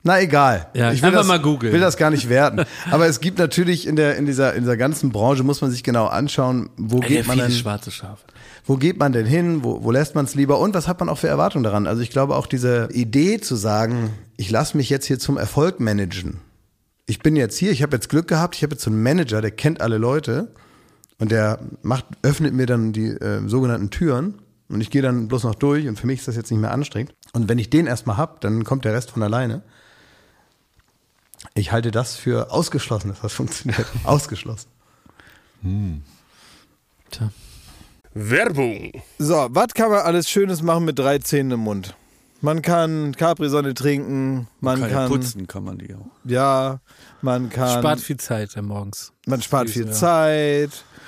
S1: na egal.
S2: Ja,
S1: ich will das,
S2: mal googeln.
S1: will das gar nicht werten. Aber es gibt natürlich in der in dieser in dieser ganzen Branche muss man sich genau anschauen, wo
S2: Ja,
S1: geht man denn
S2: schwarze Schafe.
S1: wo geht man denn hin? Wo, wo lässt man es lieber? Und was hat man auch für Erwartungen daran? Also ich glaube auch diese Idee zu sagen, ich lasse mich jetzt hier zum Erfolg managen. Ich bin jetzt hier, ich habe jetzt Glück gehabt, ich habe jetzt so einen Manager, der kennt alle Leute und der macht, öffnet mir dann die äh, sogenannten Türen und ich gehe dann bloß noch durch und für mich ist das jetzt nicht mehr anstrengend. Und wenn ich den erstmal hab, dann kommt der Rest von alleine. Ich halte das für ausgeschlossen, dass das funktioniert. Ausgeschlossen.
S2: Tja.
S5: Werbung.
S1: So, was kann man alles Schönes machen mit drei Zähnen im Mund? Man kann Capri-Sonne trinken, man
S3: Kann ja
S1: kann,
S3: putzen kann man die auch.
S1: ja, man kann,
S4: Spart viel Zeit morgens.
S1: man spart viel
S4: ja.
S1: Zeit,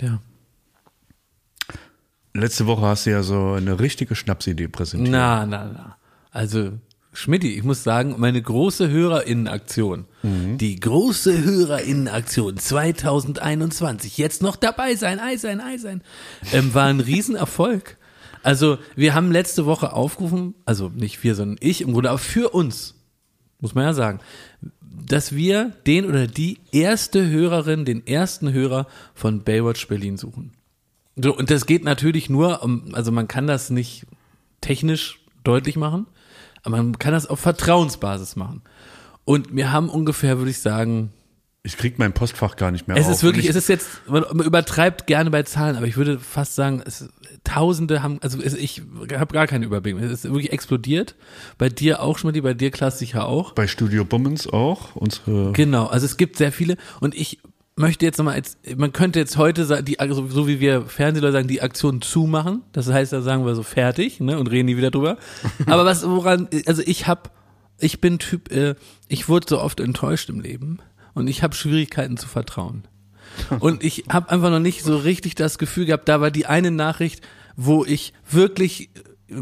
S2: ja.
S3: letzte Woche hast du ja so eine richtige Schnapsidee präsentiert.
S2: Na, na, na. Also, Schmidti, ich muss sagen, meine große Hörerinnenaktion, die große Hörerinnenaktion 2021, jetzt noch dabei sein, ei sein, ei sein, ähm, war ein Riesenerfolg. Also, wir haben letzte Woche aufgerufen, also nicht wir, sondern ich im Grunde, aber für uns, muss man ja sagen, dass wir den oder die erste Hörerin, den ersten Hörer von Baywatch Berlin suchen. So, und das geht natürlich nur, um- also man kann das nicht technisch deutlich machen, aber man kann das auf Vertrauensbasis machen. Und wir haben ungefähr, würde ich sagen,
S3: Ich krieg mein Postfach gar nicht mehr
S2: es
S3: auf.
S2: ist wirklich,
S3: Und
S2: es ist jetzt, man man übertreibt gerne bei Zahlen, aber ich würde fast sagen, es, Tausende haben, also ich habe gar keinen Überblick. Es ist wirklich explodiert. Bei dir auch, Schmidt, bei dir Klaas sicher auch.
S3: bei Studio Bummens auch. Unsere
S2: Genau, also es gibt sehr viele und ich möchte jetzt nochmal, als, man könnte jetzt heute die, also so wie wir Fernsehleute sagen, die Aktion zumachen. Das heißt, da sagen wir so fertig ne, und reden nie wieder drüber. Aber was, woran, also ich hab, ich bin Typ, äh, ich wurde so oft enttäuscht im Leben und ich habe Schwierigkeiten zu vertrauen. Und ich habe einfach noch nicht so richtig das Gefühl gehabt, da war die eine Nachricht, wo ich wirklich äh,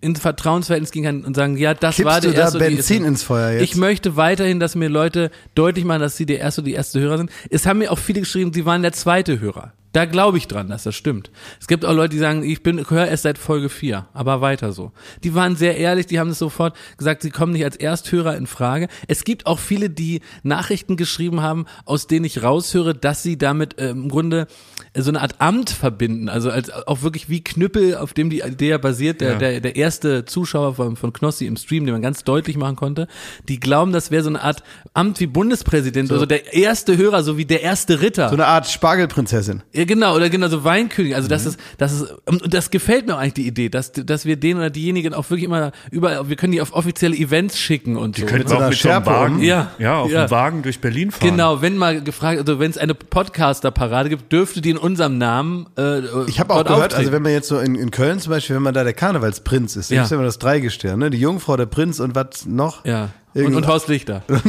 S2: in Vertrauensverhältnis gehen kann und sagen, ja, das
S1: Kippst
S2: war der
S1: du da
S2: erste. die
S1: Benzin
S2: erste.
S1: ins Feuer jetzt?
S2: Ich möchte weiterhin, dass mir Leute deutlich machen, dass sie der erste oder die erste Hörer sind. Es haben mir auch viele geschrieben, sie waren der zweite Hörer. Da glaube ich dran, dass das stimmt. Es gibt auch Leute, die sagen, ich bin, höre erst seit Folge 4, aber weiter so. Die waren sehr ehrlich, die haben es sofort gesagt, sie kommen nicht als Ersthörer in Frage. Es gibt auch viele, die Nachrichten geschrieben haben, aus denen ich raushöre, dass sie damit äh, im Grunde äh, so eine Art Amt verbinden. Also als auch wirklich wie Knüppel, auf dem die Idee basiert, der,
S3: Ja.
S2: der, der erste Zuschauer von, von Knossi im Stream, den man ganz deutlich machen konnte, die glauben, das wäre so eine Art Amt wie Bundespräsident, also der erste Hörer, so wie der erste Ritter.
S1: So eine Art Spargelprinzessin.
S2: Ja, genau, oder genau, so Weinkönig. Also das ist, das ist, und das gefällt mir eigentlich die Idee, dass, dass wir den oder diejenigen auch wirklich immer überall, wir können die auf offizielle Events schicken und so.
S3: Die
S1: so
S3: auch
S1: einer
S3: mit so einem Wagen,
S1: um.
S2: Ja.
S3: ja, auf
S2: Ja.
S3: dem Wagen durch Berlin fahren.
S2: Genau, wenn mal gefragt, also wenn es eine Podcaster-Parade gibt, dürfte die in unserem Namen äh,
S1: Ich habe auch gehört,
S2: auftreten.
S1: also wenn man jetzt so in, in Köln zum Beispiel, wenn man da der Karnevalsprinz ist, dann
S2: Ja.
S1: ist ja immer das Dreigestirn, ne? Die Jungfrau, der Prinz und was noch?
S2: Ja. Und, und Horst Lichter.
S1: und,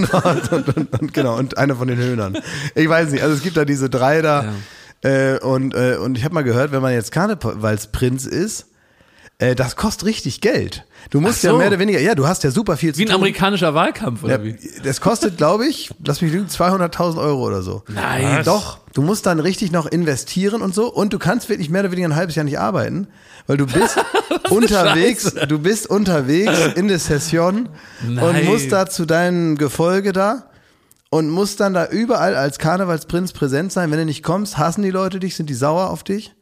S1: und, und, und genau, und einer von den Höhnern. Ich weiß nicht, also es gibt da diese drei da. Äh, und, äh, und ich habe mal gehört, wenn man jetzt Karnevalsprinz ist, äh, das kostet richtig Geld. Du musst
S2: so.
S1: ja mehr oder weniger, ja, du hast ja super viel zu
S2: Wie ein
S1: tun.
S2: amerikanischer Wahlkampf, oder
S1: Ja,
S2: wie?
S1: das kostet, glaube ich, lass mich lügen, 200.000 Euro oder so.
S2: Nein.
S1: Doch, du musst dann richtig noch investieren und so und du kannst wirklich mehr oder weniger ein halbes Jahr nicht arbeiten, weil du bist unterwegs,
S2: Scheiße.
S1: du bist unterwegs in der Session und
S2: Nein.
S1: musst da zu deinem Gefolge da und musst dann da überall als Karnevalsprinz präsent sein. Wenn du nicht kommst, hassen die Leute dich, sind die sauer auf dich.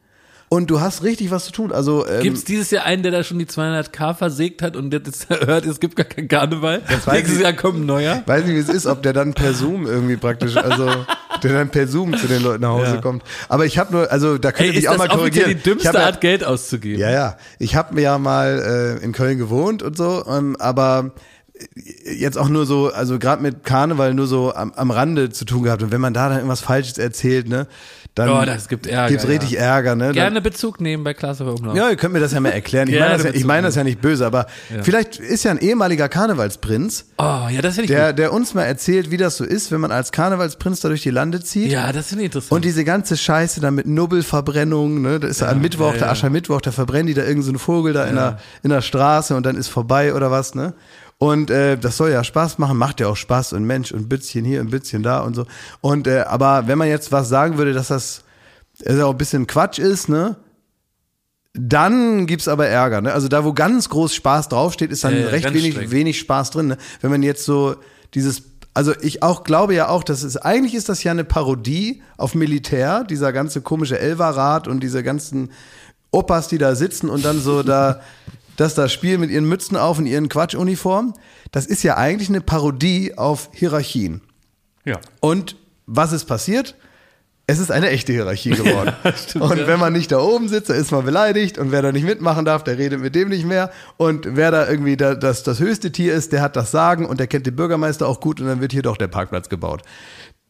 S1: Und du hast richtig was zu tun. Also ähm,
S2: Gibt es dieses Jahr einen, der da schon die 200k versägt hat und jetzt hört, es gibt gar keinen Karneval? Nächstes
S1: ich-
S2: Jahr kommt ein neuer.
S1: weiß nicht, wie es ist, ob der dann per Zoom irgendwie praktisch, also der dann per Zoom zu den Leuten nach Hause
S2: Ja.
S1: kommt. Aber ich habe nur, also da könnt
S2: Ey,
S1: ihr mich
S2: ist
S1: auch mal korrigieren.
S2: die
S1: Ich
S2: dümmste
S1: ja,
S2: Art, Geld auszugeben?
S1: Ja, ja. Ich habe mir ja mal äh, in Köln gewohnt und so, ähm, aber jetzt auch nur so, also gerade mit Karneval nur so am, am Rande zu tun gehabt. Und wenn man da dann irgendwas Falsches erzählt, ne, dann
S2: Oh, das gibt Ärger,
S1: gibt's richtig
S2: ja.
S1: Ärger, ne? Dann,
S2: Gerne Bezug nehmen bei Klasse Umlauf.
S1: ja, ihr könnt mir das ja mal erklären. Ich meine das, ja, ich meine das ja nicht böse, aber vielleicht ist ja ein ehemaliger Karnevalsprinz,
S2: Oh, ja, das ich
S1: der,
S2: gut.
S1: der uns mal erzählt, wie das so ist, wenn man als Karnevalsprinz da durch die Lande zieht.
S2: Ja, das finde ich interessant.
S1: Und diese ganze Scheiße da mit Nubbelverbrennung, ne, da ist ja, am Mittwoch,
S2: ja,
S1: der
S2: ja.
S1: Aschermittwoch, da verbrennen die da irgendeinen so Vogel da in, der, in der Straße und dann ist vorbei oder was, ne? Und äh, das soll ja Spaß machen, macht ja auch Spaß und Mensch und Bützchen hier und Bützchen da und so. Und äh, aber wenn man jetzt was sagen würde, dass das äh, auch ein bisschen Quatsch ist, ne? Dann gibt's aber Ärger, ne? Also da, wo ganz groß Spaß draufsteht, ist dann
S2: ja,
S1: recht wenig, wenig Spaß drin. Ne? Wenn man jetzt so dieses, also ich auch glaube ja auch, dass es eigentlich ist das ja eine Parodie auf Militär, dieser ganze komische Elverrat und diese ganzen Opas, die da sitzen und dann so da das da spielen mit ihren Mützen auf und ihren Quatschuniformen. Das ist ja eigentlich eine Parodie auf Hierarchien.
S3: Ja.
S1: Und was ist passiert? Es ist eine echte Hierarchie geworden. und wenn man nicht da oben sitzt, dann ist man beleidigt. Und wer da nicht mitmachen darf, der redet mit dem nicht mehr. Und wer da irgendwie da, das, das höchste Tier ist, der hat das Sagen und der kennt den Bürgermeister auch gut und dann wird hier doch der Parkplatz gebaut.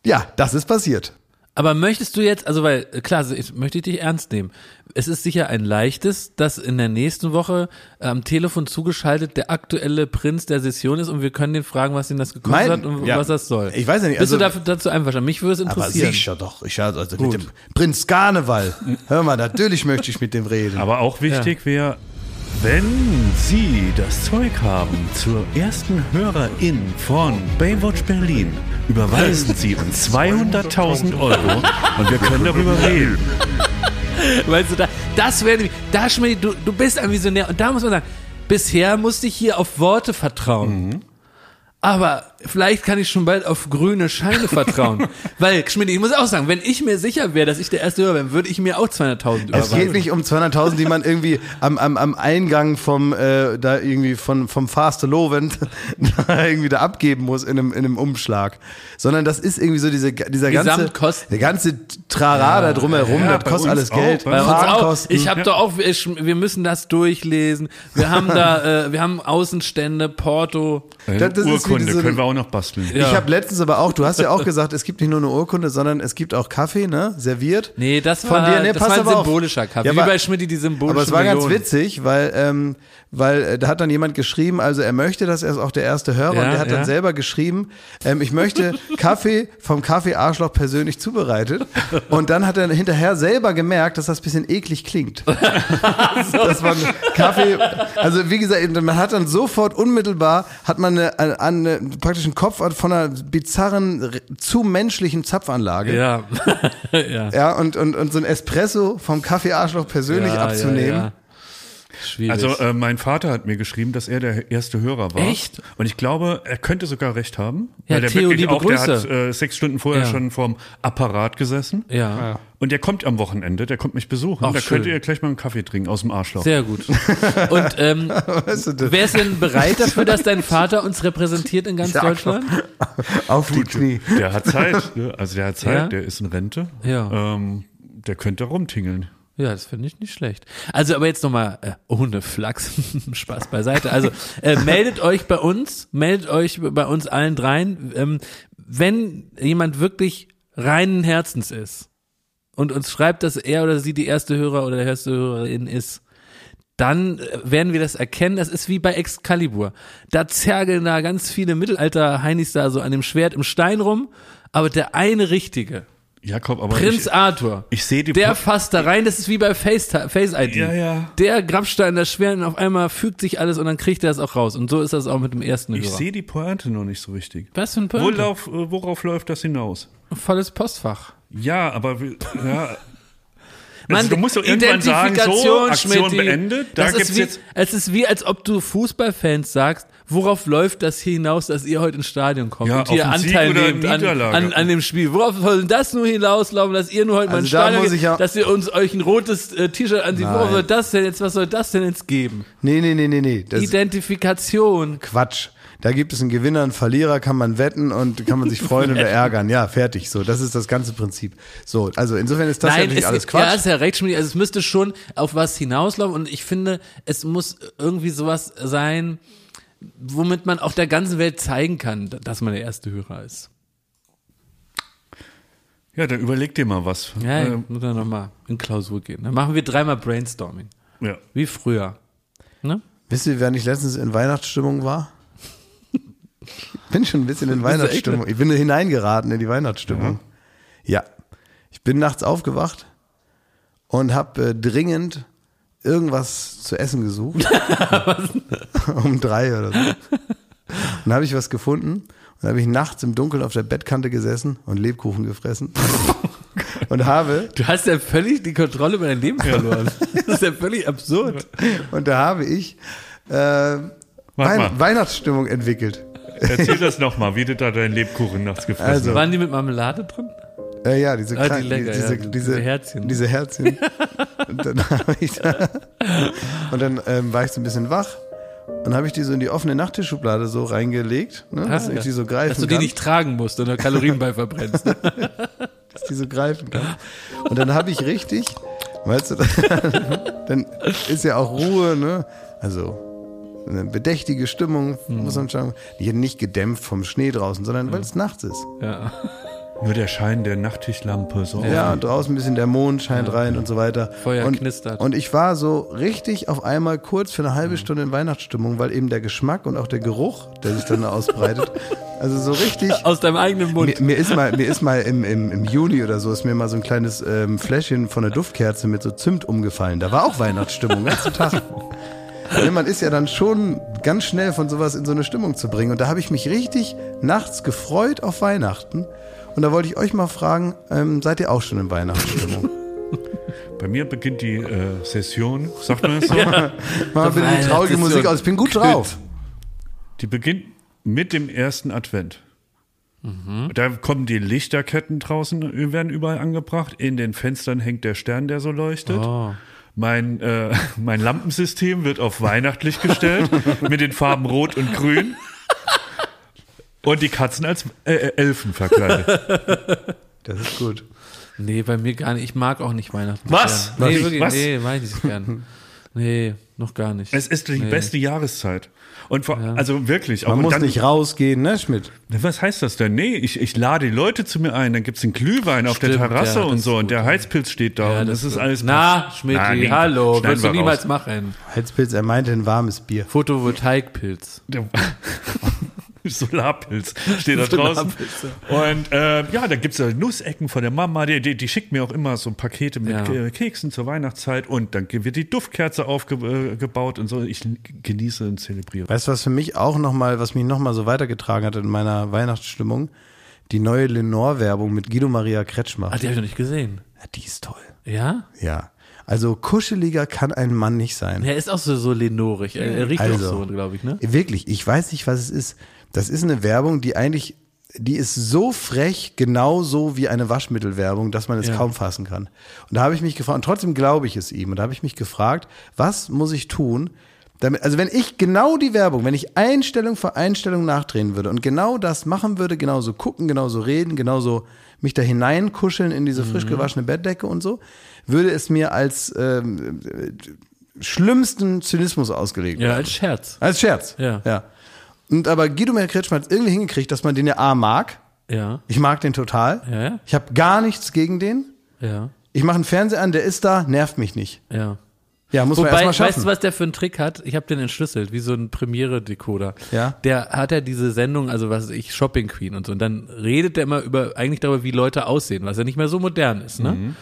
S1: Ja, das ist passiert.
S2: Aber möchtest du jetzt, also weil, klar, ich möchte ich dich ernst nehmen. Es ist sicher ein leichtes, dass in der nächsten Woche äh, am Telefon zugeschaltet der aktuelle Prinz der Session ist und wir können den fragen, was ihn das gekostet
S1: Mein-
S2: hat und
S1: ja.
S2: was das soll.
S1: Ich weiß ja nicht,
S2: Bist
S1: also-
S2: du dafür, dazu einverstanden? Mich würde es
S1: Aber
S2: interessieren.
S1: sicher doch. Ich also mit dem Prinz Karneval. Hör mal, natürlich möchte ich mit dem reden.
S3: Aber auch wichtig wäre, wenn Sie das Zeug haben zur ersten Hörerin von Baywatch Berlin, überweisen Sie uns 200.000 Euro und wir können darüber reden.
S2: Weißt du, da, das wäre da Schmidt, du, du bist ein Visionär und da muss man sagen, bisher musste ich hier auf Worte vertrauen. Aber vielleicht kann ich schon bald auf grüne Scheine vertrauen. Weil, Schmidt, ich muss auch sagen, wenn ich mir sicher wäre, dass ich der erste Hörer bin, würde ich mir auch 200.000
S1: Es
S2: überweisen.
S1: geht nicht um 200.000, die man irgendwie am, am, am Eingang vom äh, da irgendwie von vom Faste Lovend da irgendwie da abgeben muss in einem, in einem Umschlag, sondern das ist irgendwie so diese dieser ganze der ganze Trara da drumherum,
S3: ja,
S1: das kostet
S3: uns
S1: alles
S3: auch,
S1: Geld,
S3: bei
S2: uns auch. Ich habe doch auch, ich, wir müssen das durchlesen. Wir haben da, äh, wir haben Außenstände, Porto.
S1: Das- das
S3: Urkunde
S1: diese-
S3: können wir auch noch basteln.
S2: Ja.
S1: Ich habe letztens aber auch, du hast ja auch gesagt, es gibt nicht nur eine Urkunde, sondern es gibt auch Kaffee, ne, serviert.
S2: Nee, das
S1: Von
S2: war,
S1: dir, nee,
S2: das war ein symbolischer Kaffee.
S1: Ja,
S2: Wie
S1: aber-
S2: bei Schmidt die symbolischen
S1: Aber es war ganz
S2: Millionen.
S1: witzig, weil, ähm, weil äh, da hat dann jemand geschrieben, also er möchte das, er ist auch der erste Hörer
S2: Ja,
S1: und der hat
S2: ja.
S1: dann selber geschrieben, ähm, ich möchte Kaffee vom Kaffee Arschloch persönlich zubereitet. Und dann hat er hinterher selber gemerkt, dass das ein bisschen eklig klingt. dass man Kaffee, also wie gesagt, man hat dann sofort unmittelbar, hat man eine, eine, eine praktisch einen Kopf von einer bizarren, zu menschlichen Zapfanlage.
S2: Ja. ja.
S1: Ja, und, und, und so ein Espresso vom Kaffee Arschloch persönlich
S2: ja,
S1: abzunehmen.
S2: Ja, ja. Schwierig.
S3: Also äh, mein Vater hat mir geschrieben, dass er der erste Hörer war.
S2: Echt?
S3: Und ich glaube, er könnte sogar recht haben.
S2: Ja,
S3: weil der
S2: Theo,
S3: wirklich
S2: liebe
S3: auch, der
S2: Grüße.
S3: hat äh, sechs Stunden vorher
S2: Ja.
S3: schon vorm Apparat gesessen.
S2: ja.
S3: Und der kommt am Wochenende, der kommt mich besuchen.
S2: Ach,
S3: da
S2: schön.
S3: könnt ihr gleich mal einen Kaffee trinken aus dem Arschloch.
S2: Sehr gut. Und ähm,
S1: Weißt du, das-
S2: wer ist denn bereit dafür, dass dein Vater uns repräsentiert in ganz
S1: sag
S2: Deutschland?
S1: Auf die Knie.
S3: Der hat Zeit. Ne? Also der hat Zeit,
S2: Ja?
S3: der ist in Rente.
S2: Ja.
S3: Ähm, der könnte rumtingeln.
S2: Ja, das finde ich nicht schlecht. Also, aber jetzt nochmal äh, ohne Flachs, Spaß beiseite. Also, äh, meldet euch bei uns, meldet euch bei uns allen dreien, ähm, wenn jemand wirklich reinen Herzens ist und uns schreibt, dass er oder sie die erste Hörer oder die erste Hörerin ist, dann äh, werden wir das erkennen. Das ist wie bei Excalibur. Da zergeln da ganz viele Mittelalter-Heinis da so an dem Schwert im Stein rum, aber der eine richtige,
S3: Jakob, aber
S2: Prinz
S3: ich,
S2: Arthur,
S3: ich sehe die
S2: der fasst da rein, das ist wie bei Face, Face ID.
S3: Ja, ja.
S2: Der grapscht da in das und auf einmal fügt sich alles und dann kriegt er es auch raus. Und so ist das auch mit dem ersten
S3: ich sehe die Pointe noch nicht so richtig.
S2: Was für ein Pointe?
S3: lauf, äh, worauf läuft das hinaus?
S2: Volles Postfach.
S3: Ja, aber ja.
S2: Mann,
S3: also, du musst doch irgendwann sagen, so,
S2: Identifikation,
S3: Aktion
S2: Schmidti.
S3: beendet. Da
S2: das
S3: gibt's
S2: ist wie,
S3: jetzt
S2: Es ist wie, als ob du Fußballfans sagst, worauf läuft das hier hinaus, dass ihr heute ins Stadion kommt
S3: Ja,
S2: und hier Anteil nehmt an, an, an dem Spiel. Worauf soll denn das nur hinauslaufen, dass ihr nur heute mal
S1: Also
S2: ins
S1: da
S2: Stadion geht,
S1: ja-
S2: dass ihr uns euch ein rotes äh, T-Shirt ansieht? Worauf soll das denn jetzt, was soll das denn jetzt geben?
S1: Nee, nee, nee, nee, nee. Das ist
S2: Identifikation.
S1: Quatsch. Da gibt es einen Gewinner, einen Verlierer, kann man wetten und kann man sich freuen oder ärgern. Ja, fertig. So, das ist das ganze Prinzip. So, also insofern ist das ja
S2: Nein,
S1: natürlich
S2: es,
S1: alles
S2: ja,
S1: Quatsch.
S2: ist ja recht. Also es müsste schon auf was hinauslaufen und ich finde, es muss irgendwie sowas sein, womit man auch der ganzen Welt zeigen kann, dass man der erste Hörer ist.
S3: Ja, dann überleg dir mal was.
S2: Ja,
S3: Äh,
S2: muss dann nochmal in Klausur gehen. Dann machen wir dreimal Brainstorming.
S3: ja.
S2: Wie früher. Ne?
S1: Wisst ihr, wer nicht letztens in Weihnachtsstimmung war? Ich bin schon ein bisschen in Weihnachtsstimmung. Ich bin hineingeraten in die Weihnachtsstimmung. Ja. Ich bin nachts aufgewacht und habe äh, dringend irgendwas zu essen gesucht. um drei oder so. Und dann habe ich was gefunden. Und habe ich nachts im Dunkeln auf der Bettkante gesessen und Lebkuchen gefressen. und habe
S2: Du hast ja völlig die Kontrolle über dein Leben verloren. Das ist ja völlig absurd.
S1: und da habe ich äh, Wein
S3: mal.
S1: Weihnachtsstimmung entwickelt.
S3: Erzähl das nochmal, wie du da deinen Lebkuchen nachts gefressen
S1: Also,
S2: Waren die mit Marmelade drin?
S1: Äh, ja, diese,
S2: Ah, die
S1: kleinen-
S2: lecker,
S1: diese,
S2: ja,
S1: diese,
S2: diese Herzchen.
S1: Diese Herzchen. und dann, habe ich da, und dann ähm, war ich so ein bisschen wach und habe ich die so in die offene Nachttischschublade so reingelegt, ne, dass
S2: Ah,
S1: ich
S2: ja.
S1: die so greifen
S2: Dass du die
S1: kann.
S2: nicht tragen musst und nur Kalorien bei verbrennst.
S1: dass die so greifen kann. Und dann habe ich richtig, weißt du, dann ist ja auch Ruhe, ne? Also eine bedächtige Stimmung,
S2: Mhm.
S1: muss man sagen. Die nicht gedämpft vom Schnee draußen, sondern weil es nachts ist.
S2: ja.
S3: Nur der Schein der Nachttischlampe. So
S1: Ja, und draußen ein bisschen der Mond scheint rein und so weiter.
S2: Feuer
S1: und,
S2: knistert.
S1: Und ich war so richtig auf einmal kurz für eine halbe Stunde in Weihnachtsstimmung, weil eben der Geschmack und auch der Geruch, der sich dann ausbreitet, also so richtig.
S2: Aus deinem eigenen Mund.
S1: Mir, mir ist mal, mir ist mal im, im, im Juni oder so, ist mir mal so ein kleines ähm, Fläschchen von der Duftkerze mit so Zimt umgefallen. Da war auch Weihnachtsstimmung, ganzen Tag. Denn man ist ja dann schon ganz schnell von sowas in so eine Stimmung zu bringen. Und da habe ich mich richtig nachts gefreut auf Weihnachten. Und da wollte ich euch mal fragen, ähm, seid ihr auch schon in Weihnachtsstimmung?
S3: Bei mir beginnt die äh, Session, sagt man das so?
S1: Mal bitte die traurige. Musik aus. Ich bin gut drauf.
S3: Die beginnt mit dem ersten Advent.
S2: Mhm.
S3: Da kommen die Lichterketten draußen, werden überall angebracht. In den Fenstern hängt der Stern, der so leuchtet.
S2: Oh.
S3: Mein, äh, mein Lampensystem wird auf weihnachtlich gestellt mit den Farben Rot und Grün. Und die Katzen als äh, äh, Elfen verkleidet.
S1: Das ist gut.
S2: Nee, bei mir gar nicht. Ich mag auch nicht Weihnachten.
S3: Was?
S2: Nee,
S3: Was?
S2: wirklich,
S3: Was?
S2: nee, weiß ich gern. Nee, noch gar nicht.
S3: Es ist die
S2: Nee.
S3: beste Jahreszeit. Und vor, also wirklich.
S1: Man
S3: und
S1: muss
S3: dann,
S1: nicht rausgehen, ne, Schmidt?
S3: Was heißt das denn? Nee, ich, ich lade die Leute zu mir ein, dann gibt's einen Glühwein auf der
S2: Stimmt,
S3: Terrasse
S2: ja, das
S3: und so und
S2: gut,
S3: der
S2: ja.
S3: Heizpilz steht da
S2: Ja,
S3: und das, ist alles.
S2: Na, Schmidt, hallo, wirst du niemals
S3: raus.
S2: machen.
S1: Heizpilz, er meinte ein warmes Bier.
S2: Photovoltaikpilz.
S3: Solarpilz steht da draußen. Und äh, ja, da gibt's ja Nussecken von der Mama, die, die, die schickt mir auch immer so Pakete mit
S2: Ja.
S3: Ke- Keksen zur Weihnachtszeit und dann wird die Duftkerze aufgebaut und so. Ich genieße und zelebriere.
S1: Weißt du, was für mich auch nochmal, was mich nochmal so weitergetragen hat in meiner Weihnachtsstimmung? Die neue Lenore-Werbung mit Guido Maria Kretschmer.
S2: Ah, die habe ich noch nicht gesehen.
S1: Ja, die ist toll.
S2: Ja?
S1: Ja. Also kuscheliger kann ein Mann nicht sein.
S2: Er ist auch so, so lenorig. Er, er riecht
S1: Also.
S2: auch so, glaube ich, ne?
S1: Wirklich, ich weiß nicht, was es ist. Das ist eine Werbung, die eigentlich, die ist so frech, genauso wie eine Waschmittelwerbung, dass man es
S2: Ja.
S1: kaum fassen kann. Und da habe ich mich gefragt, und trotzdem glaube ich es ihm, und da habe ich mich gefragt, was muss ich tun, damit, also wenn ich genau die Werbung, wenn ich Einstellung für Einstellung nachdrehen würde und genau das machen würde, genauso gucken, genauso reden, genauso mich da hineinkuscheln in diese frisch gewaschene Bettdecke und so, würde es mir als ähm, äh, schlimmsten Zynismus ausgelegt
S2: Ja,
S1: werden.
S2: als Scherz.
S1: Als Scherz.
S2: Ja.
S1: ja. Und aber Guido Mer Kretschmer hat es irgendwie hingekriegt, dass man den ja A mag.
S2: Ja,
S1: Ich mag den total.
S2: Ja.
S1: Ich habe gar nichts gegen den.
S2: ja,
S1: Ich mache einen Fernseher an, der ist da, nervt mich nicht.
S2: ja.
S1: Ja, muss man
S2: Wobei,
S1: erstmal schaffen.
S2: weißt du, was der für einen Trick hat? Ich habe den entschlüsselt, wie so ein Premiere-Decoder.
S1: Ja.
S2: Der hat ja diese Sendung, also was weiß ich, Shopping Queen und so. Und dann redet der immer über, eigentlich darüber, wie Leute aussehen, was ja nicht mehr so modern ist, ne?
S1: Mhm.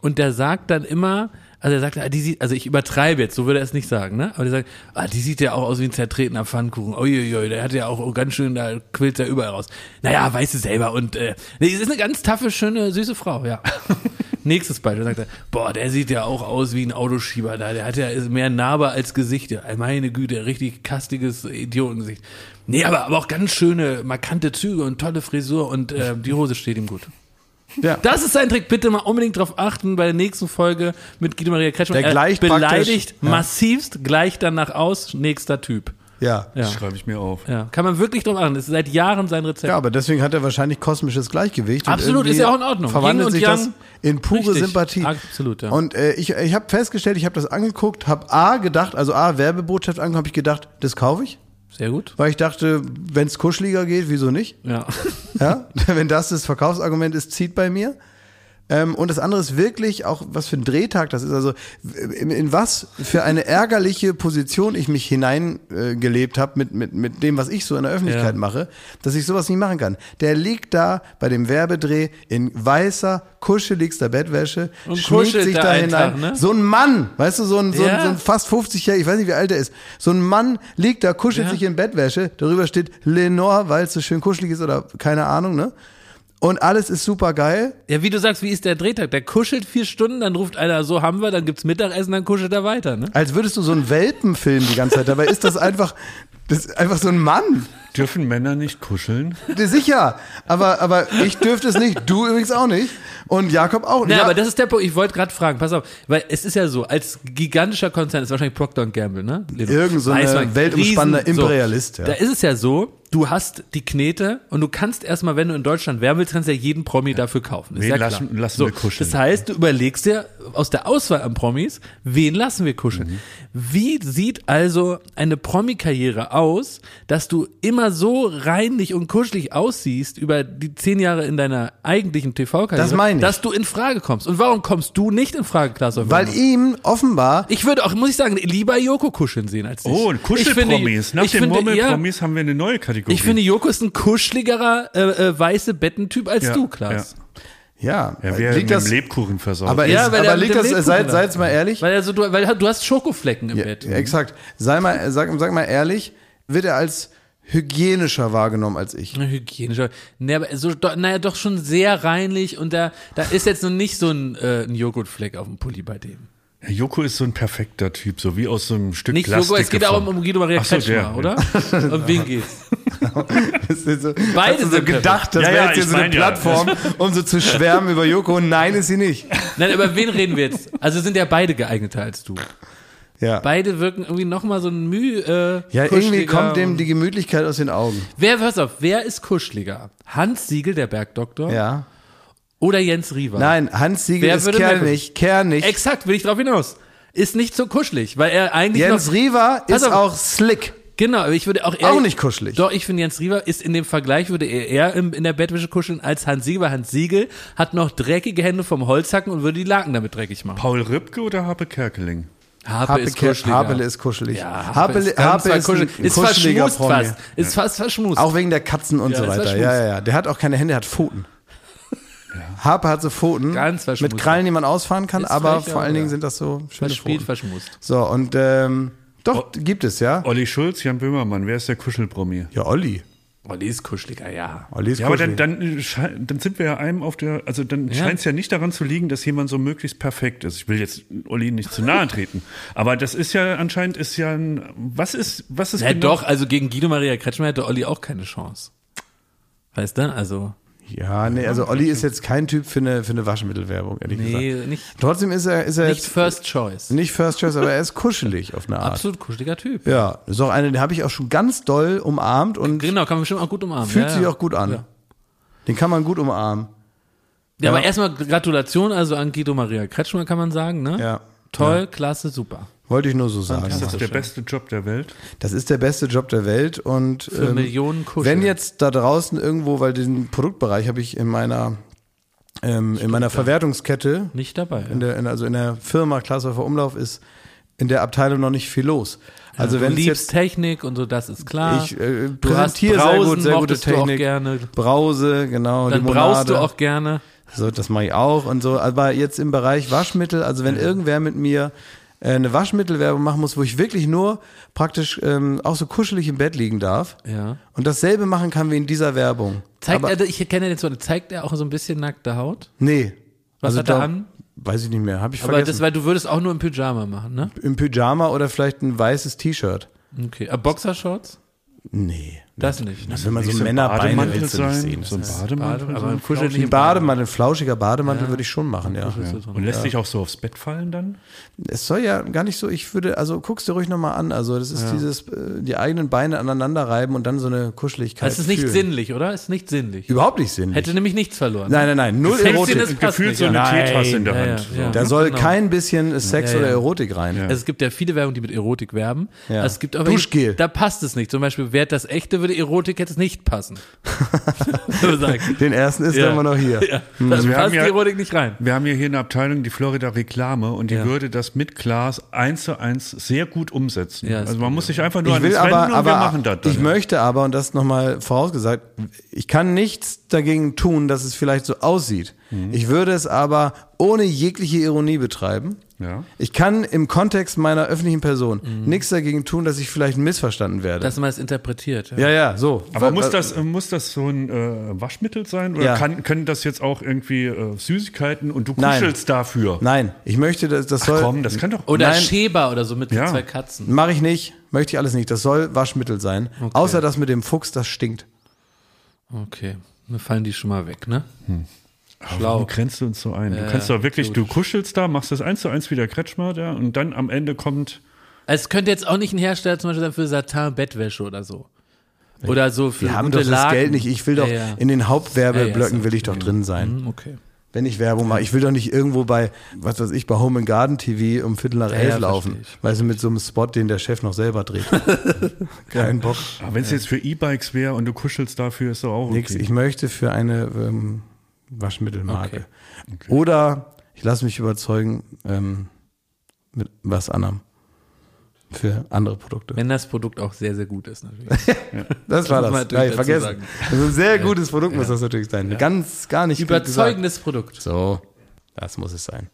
S2: Und der sagt dann immer, also er sagt, ah, die sieht, also ich übertreibe jetzt, so würde er es nicht sagen, ne? Aber der sagt, ah, die sieht ja auch aus wie ein zertretener Pfannkuchen. Uiuiui, der hat ja auch ganz schön, da quillt er überall raus. Naja, weißt du selber. Und äh, nee, sie ist eine ganz taffe, schöne, süße Frau, ja. Nächstes Beispiel sagt er, boah, der sieht ja auch aus wie ein Autoschieber da. Der hat ja mehr Narbe als Gesicht. Ja, meine Güte, richtig kastiges Idiotengesicht. Nee, aber, aber auch ganz schöne, markante Züge und tolle Frisur und äh, die Hose steht ihm gut.
S1: Ja.
S2: Das ist sein Trick. Bitte mal unbedingt drauf achten bei der nächsten Folge mit Guido Maria Kretschmann.
S1: Der
S2: Er
S1: gleicht
S2: beleidigt
S1: ja.
S2: massivst, gleicht danach aus, nächster Typ.
S1: Ja.
S2: Ja.
S3: Das schreibe ich mir auf.
S2: ja. Kann man wirklich drauf achten. Das ist seit Jahren sein Rezept.
S1: Ja, aber deswegen hat er wahrscheinlich kosmisches Gleichgewicht. und
S2: Absolut, ist ja auch in Ordnung.
S1: Verwandelt sich
S2: Yang,
S1: das in pure
S2: richtig.
S1: Sympathie.
S2: Absolut, ja.
S1: Und äh, ich, ich habe festgestellt, ich habe das angeguckt, habe A gedacht, also A Werbebotschaft angeguckt, habe ich gedacht, das kaufe ich,
S2: Sehr gut.
S1: weil ich dachte, wenn es kuscheliger geht, wieso nicht?
S2: Ja.
S1: Ja, wenn das das Verkaufsargument ist, zieht bei mir. Ähm, und das andere ist wirklich auch, was für ein Drehtag das ist. Also in, in was für eine ärgerliche Position ich mich hineingelebt äh, habe mit, mit, mit dem, was ich so in der Öffentlichkeit
S2: Ja.
S1: mache, dass ich sowas nicht machen kann. Der liegt da bei dem Werbedreh in weißer, kuscheligster Bettwäsche,
S2: Und kuschelt
S1: sich
S2: da
S1: hinein.
S2: Tag, ne?
S1: So ein Mann, weißt du, so ein, so ein,
S2: Ja.
S1: so ein fast 50-jähriger, ich weiß nicht, wie alt er ist. So ein Mann liegt da, kuschelt
S2: Ja.
S1: sich in Bettwäsche, darüber steht Lenore, weil es so schön kuschelig ist oder keine Ahnung, ne? Und alles ist super geil.
S2: Ja, wie du sagst, wie ist der Drehtag? Der kuschelt vier Stunden, dann ruft einer, so haben wir, dann gibt's Mittagessen, dann kuschelt er weiter, ne?
S1: Als würdest du so einen Welpenfilm die ganze Zeit. Dabei ist das einfach, das ist einfach so ein Mann.
S3: Dürfen Männer nicht kuscheln?
S1: Sicher. Aber, aber ich dürfte es nicht. Du übrigens auch nicht. Und Jakob auch nicht.
S2: Ja,
S1: Ja,
S2: aber das ist der Punkt. Ich wollte gerade fragen, pass auf, weil es ist ja so, als gigantischer Konzern ist wahrscheinlich Procter Gamble, ne?
S1: Irgend so
S2: man,
S1: weltumspannender
S2: riesen-
S1: Imperialist,
S2: So.
S1: ja.
S2: Da ist es ja so, du hast die Knete und du kannst erstmal, wenn du in Deutschland werben willst, kannst du ja jeden Promi dafür kaufen. Ist
S3: Wen
S2: ja
S3: lassen-
S2: klar.
S3: lassen
S2: so,
S3: wir kuscheln?
S2: Das heißt, du überlegst dir aus der Auswahl an Promis, wen lassen wir kuscheln?
S3: Mhm.
S2: Wie sieht also eine Promi-Karriere aus, dass du immer so reinlich und kuschelig aussiehst über die zehn Jahre in deiner eigentlichen TV-Karriere,
S1: Das meine ich.
S2: dass du in Frage kommst. Und warum kommst du nicht in Frage, Klaas?
S1: Weil ihm offenbar
S2: Ich würde auch, muss ich sagen, lieber Joko kuscheln sehen als dich.
S3: Oh, und Kuschelpromis. Nach
S2: ich
S3: den
S2: finde, ja,
S3: Murmelpromis haben wir eine neue Kategorie.
S2: ich finde, Joko ist ein kuscheligerer äh, äh, weiße Bettentyp als
S3: Ja,
S2: du, Klaas.
S1: ja,
S3: ja, wer
S1: liegt das,
S3: Lebkuchen versorgt.
S1: aber,
S2: Ja, er
S1: aber liegt das, seid, seid mal ehrlich,
S2: Weil also du, weil du hast Schokoflecken im
S1: Ja,
S2: Bett.
S1: exakt. Sei mal, sag, sag mal ehrlich, wird er als hygienischer wahrgenommen als ich?
S2: Na, Hygienischer. Nee, aber so, do, naja, doch schon sehr reinlich und da, da ist jetzt noch nicht so ein, äh, ein Joghurtfleck auf dem Pulli bei dem.
S3: Ja, Joko ist so ein perfekter Typ, so wie aus so einem Stück
S2: Nicht
S3: Plastik
S2: Joghurt, es geht auch um, um Guido Maria
S3: so,
S2: Kretschmer,
S3: der,
S2: oder? Um wen geht's?
S1: So,
S2: Beide
S1: hast du so
S2: sind
S1: gedacht, das
S3: Ja,
S1: wäre jetzt hier so eine. Plattform, um so zu schwärmen über Joko. Nein, ist sie nicht.
S2: Nein, über wen reden wir jetzt? Also sind ja beide geeigneter als du.
S1: Ja.
S2: Beide wirken irgendwie noch mal so ein Mühe. Äh,
S1: Ja, irgendwie kommt dem die Gemütlichkeit aus den Augen.
S2: Wer, pass auf, wer ist kuscheliger? Hans Siegel, der Bergdoktor?
S1: Ja.
S2: Oder Jens Riewer?
S1: Nein, Hans Siegel
S2: Wer
S1: ist kernig, kernig.
S2: Exakt, will ich drauf hinaus. Ist nicht so kuschelig, weil er eigentlich
S1: Jens
S2: noch,
S1: Riewer ist
S2: auf.
S1: auch slick.
S2: Genau, aber ich würde auch eher,
S1: Auch nicht kuschelig.
S2: Doch, ich finde Jens Riewer ist in dem Vergleich würde er eher im, in der Bettwäsche kuscheln als Hans Siegel, weil Hans Siegel hat noch dreckige Hände vom Holzhacken und würde die Laken damit dreckig machen.
S3: Paul Rübke oder Habe Kerkeling?
S2: Harpe,
S1: Harpe,
S2: ist kuscheliger.
S1: Harpele ist kuschelig.
S2: ja,
S1: Harpe,
S2: ist, weit
S1: ist,
S2: kuschelig. ist
S1: kuscheliger
S2: verschmust
S1: Promi.
S2: fast. Ist fast verschmust.
S1: Auch wegen der Katzen und
S2: Ja,
S1: so weiter. Ja, ja, ja. Der hat auch keine Hände, der hat Pfoten. Harpe hat so Pfoten. Mit Krallen, die man ausfahren kann,
S2: Ist
S1: aber vor allen
S2: aber
S1: Dingen
S2: ja.
S1: sind das so schöne
S2: Verspielt,
S1: Pfoten.
S2: verschmust.
S1: So, und ähm, doch, gibt es, ja.
S3: Olli Schulz, Jan Böhmermann, wer ist der Kuschelpromi?
S1: Ja, Olli.
S2: Olli ist kuscheliger, ja.
S1: Olli ist
S3: Ja, aber dann, dann, dann sind wir ja einem auf der, also dann scheint es ja nicht daran zu liegen, dass jemand so möglichst perfekt ist. Ich will jetzt Olli nicht zu nahe treten, aber das ist ja anscheinend ist ja ein, was ist, was ist
S2: Ja,
S3: genau-
S2: doch, also gegen Guido Maria Kretschmer hätte Olli auch keine Chance. Weißt du? Also,
S1: Ja, nee, also Olli ist jetzt kein Typ für eine, für eine Waschmittelwerbung, ehrlich
S2: nee,
S1: gesagt.
S2: nicht,
S1: Trotzdem ist er, ist er
S2: nicht
S1: jetzt
S2: First Choice.
S1: nicht First Choice, aber er ist kuschelig auf eine Art.
S2: Absolut kuscheliger Typ.
S1: Ja, ist auch eine, den habe ich auch schon ganz doll umarmt und
S2: Genau, kann man bestimmt auch gut umarmen.
S1: fühlt
S2: ja,
S1: sich
S2: ja.
S1: auch gut an.
S2: Ja.
S1: Den kann man gut umarmen.
S2: Ja, aber erstmal Gratulation also an Guido Maria Kretschmer, kann man sagen, ne?
S1: Ja.
S2: Toll, klasse, super.
S1: Wollte ich nur so sagen.
S3: ist das der beste Job der Welt?
S1: Das ist der beste Job der Welt und
S2: Für Millionen Kuscheln.
S1: wenn jetzt da draußen irgendwo, weil den Produktbereich habe ich in meiner ähm, in meiner Verwertungskette
S2: Nicht dabei.
S1: in der, in, also in der Firma Glashäufer Umlauf ist in der Abteilung noch nicht viel los. Also
S2: du
S1: wenn es
S2: liebst
S1: jetzt
S2: Technik und so, das ist klar.
S1: ich äh,
S2: du hast
S1: präsentiere sehr gut, sehr gute
S2: mochtest du auch
S1: Technik.
S2: gerne.
S1: Brause, genau,
S2: Dann
S1: Limonade.
S2: brauchst du auch gerne.
S1: So, das mache ich auch und so. Aber jetzt im Bereich Waschmittel, also wenn irgendwer mit mir äh, eine Waschmittelwerbung machen muss, wo ich wirklich nur praktisch ähm, auch so kuschelig im Bett liegen darf
S2: Ja.
S1: und dasselbe machen kann wie in dieser Werbung.
S2: Zeigt
S1: Aber,
S2: er, ich kenne den so, zeigt er auch so ein bisschen nackte Haut?
S1: Nee.
S2: Was
S1: also
S2: hat er
S1: da,
S2: an?
S1: Weiß ich nicht mehr, habe ich
S2: Aber
S1: vergessen.
S2: das, weil du würdest auch nur im Pyjama machen, ne?
S1: Im Pyjama oder vielleicht ein weißes T-Shirt.
S2: Okay. Aber Boxershorts?
S1: Nee.
S2: Das nicht. Ne?
S1: Wenn man so
S3: Nicht
S1: Männerbeine willst du nicht sehen.
S3: So ein
S1: Das
S3: Bademantel.
S2: Bade- aber
S3: ein
S2: kuschelig
S1: Ein Bademantel, ein flauschiger Bademantel würde ich schon machen, ja.
S3: Und lässt sich auch so aufs Bett fallen dann?
S1: Es soll ja gar nicht so, ich würde, also guckst dir ruhig nochmal an. Also das ist dieses, äh, die eigenen Beine aneinander reiben und dann so eine Kuscheligkeit.
S2: Das ist nicht
S1: fühlen.
S2: sinnlich, oder? Ist nicht sinnlich.
S1: Überhaupt nicht sinnlich.
S2: Hätte nämlich nichts verloren.
S1: nein, nein, nein, null Erotik.
S2: das?
S3: Gefühlt so eine
S2: ja.
S3: Teetasse in der
S2: Ja, ja,
S3: Hand.
S2: ja.
S1: Da soll
S2: Genau.
S1: kein bisschen Sex
S2: Ja, ja.
S1: oder Erotik rein.
S2: Also es gibt ja viele Werbungen, die mit Erotik werben.
S1: Ja.
S2: Also Es gibt aber
S1: Duschgel.
S2: Da passt es nicht. Zum Beispiel, wer das echte würde Erotik jetzt nicht passen.
S1: Den ersten ist
S2: Ja.
S1: immer noch hier.
S2: Ja, da
S3: Also wir
S2: passt
S3: haben
S2: die
S3: ja-
S2: Erotik nicht rein.
S3: Wir haben ja hier eine Abteilung, die Florida Reklame, und die
S2: Ja.
S3: würde das mit Glas eins zu eins sehr gut umsetzen.
S2: Ja,
S3: also man muss sich einfach nur
S1: Ich
S3: an
S1: will aber,
S3: und wir
S1: aber
S3: machen das dann.
S1: ich möchte aber, und das nochmal vorausgesagt, ich kann nichts dagegen tun, dass es vielleicht so aussieht.
S3: Mhm.
S1: Ich würde es aber ohne jegliche Ironie betreiben.
S3: Ja.
S1: Ich kann im Kontext meiner öffentlichen Person
S2: Mhm.
S1: nichts dagegen tun, dass ich vielleicht missverstanden werde.
S2: Dass man es interpretiert.
S1: ja, ja, so.
S3: Aber muss das, äh, muss das so ein äh, Waschmittel sein? Oder
S1: Ja.
S3: kann, können das jetzt auch irgendwie äh, Süßigkeiten und du
S1: Nein.
S3: kuschelst dafür?
S1: Nein, ich möchte, dass das soll.
S3: Komm, das kann doch.
S2: Oder
S1: Nein.
S2: Schäber oder so mit
S3: Ja.
S2: zwei Katzen.
S1: Mache ich nicht, möchte ich alles nicht. Das soll Waschmittel sein. Außer das mit dem Fuchs, das stinkt.
S2: Okay. Dann fallen die schon mal weg, ne?
S3: Warum
S2: Schlau.
S3: grenzt du uns so ein? Du
S2: Ja,
S3: kannst doch wirklich,
S2: gut.
S3: du kuschelst da, machst das eins zu eins wie der Kretschmer, ja, und dann am Ende kommt.
S2: Es könnte jetzt auch nicht ein Hersteller zum Beispiel sein für Satin-Bettwäsche oder so. Oder so für
S1: Wir haben
S2: gute
S1: doch das. Geld nicht. Ich will doch
S2: Ja, ja.
S1: in den Hauptwerbeblöcken
S2: Ja, ja, so.
S1: will ich doch drin sein.
S2: Hm, Okay.
S1: Wenn ich Werbung mache. Ich will doch nicht irgendwo bei, was weiß ich, bei Home and Garden TV um Viertel nach
S2: Ja,
S1: elf
S2: ja,
S1: laufen. Weißt du, mit so einem Spot, den der Chef noch selber dreht. Kein Bock.
S3: Aber wenn es jetzt für E-Bikes wäre und du kuschelst dafür, ist doch auch
S1: Nix.
S3: okay.
S1: Ich möchte für eine ähm, Waschmittelmarke. Oder ich lasse mich überzeugen ähm, mit was anderem. Für andere Produkte.
S2: Wenn das Produkt auch sehr, sehr gut ist, natürlich.
S1: Das war das.
S2: natürlich
S1: Ja,
S2: dazu
S1: vergessen.
S2: sagen.
S1: Das ist ein sehr gutes Produkt, muss das natürlich sein. Ganz, gar nicht.
S2: Überzeugendes Produkt.
S1: So, das muss es sein.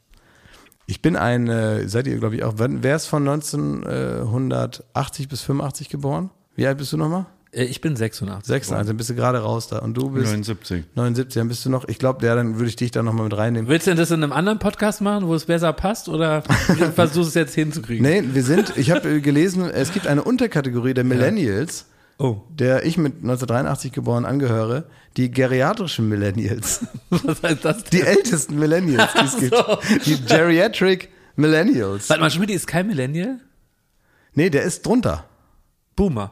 S1: Ich bin ein, äh, seid ihr, glaube ich, auch, wer ist von 1980 bis 85 geboren? Wie alt bist du nochmal?
S2: Äh, Ich bin 86.
S1: 96, dann bist du gerade raus da. Und du bist
S3: 79.
S1: 79, dann bist du noch, ich glaube, ja, dann würde ich dich da nochmal mit reinnehmen.
S2: Willst du denn das in einem anderen Podcast machen, wo es besser passt? Oder versuchst du es jetzt hinzukriegen?
S1: Nee, wir sind, ich habe gelesen, es gibt eine Unterkategorie der Millennials,
S2: Oh.
S1: der ich mit 1983 geboren angehöre, die geriatrischen Millennials.
S2: Was heißt das
S1: Die
S2: denn?
S1: ältesten Millennials, die es gibt. Die Geriatric Millennials.
S2: Warte mal, Schmidt ist kein Millennial?
S1: Nee, der ist drunter.
S2: Boomer.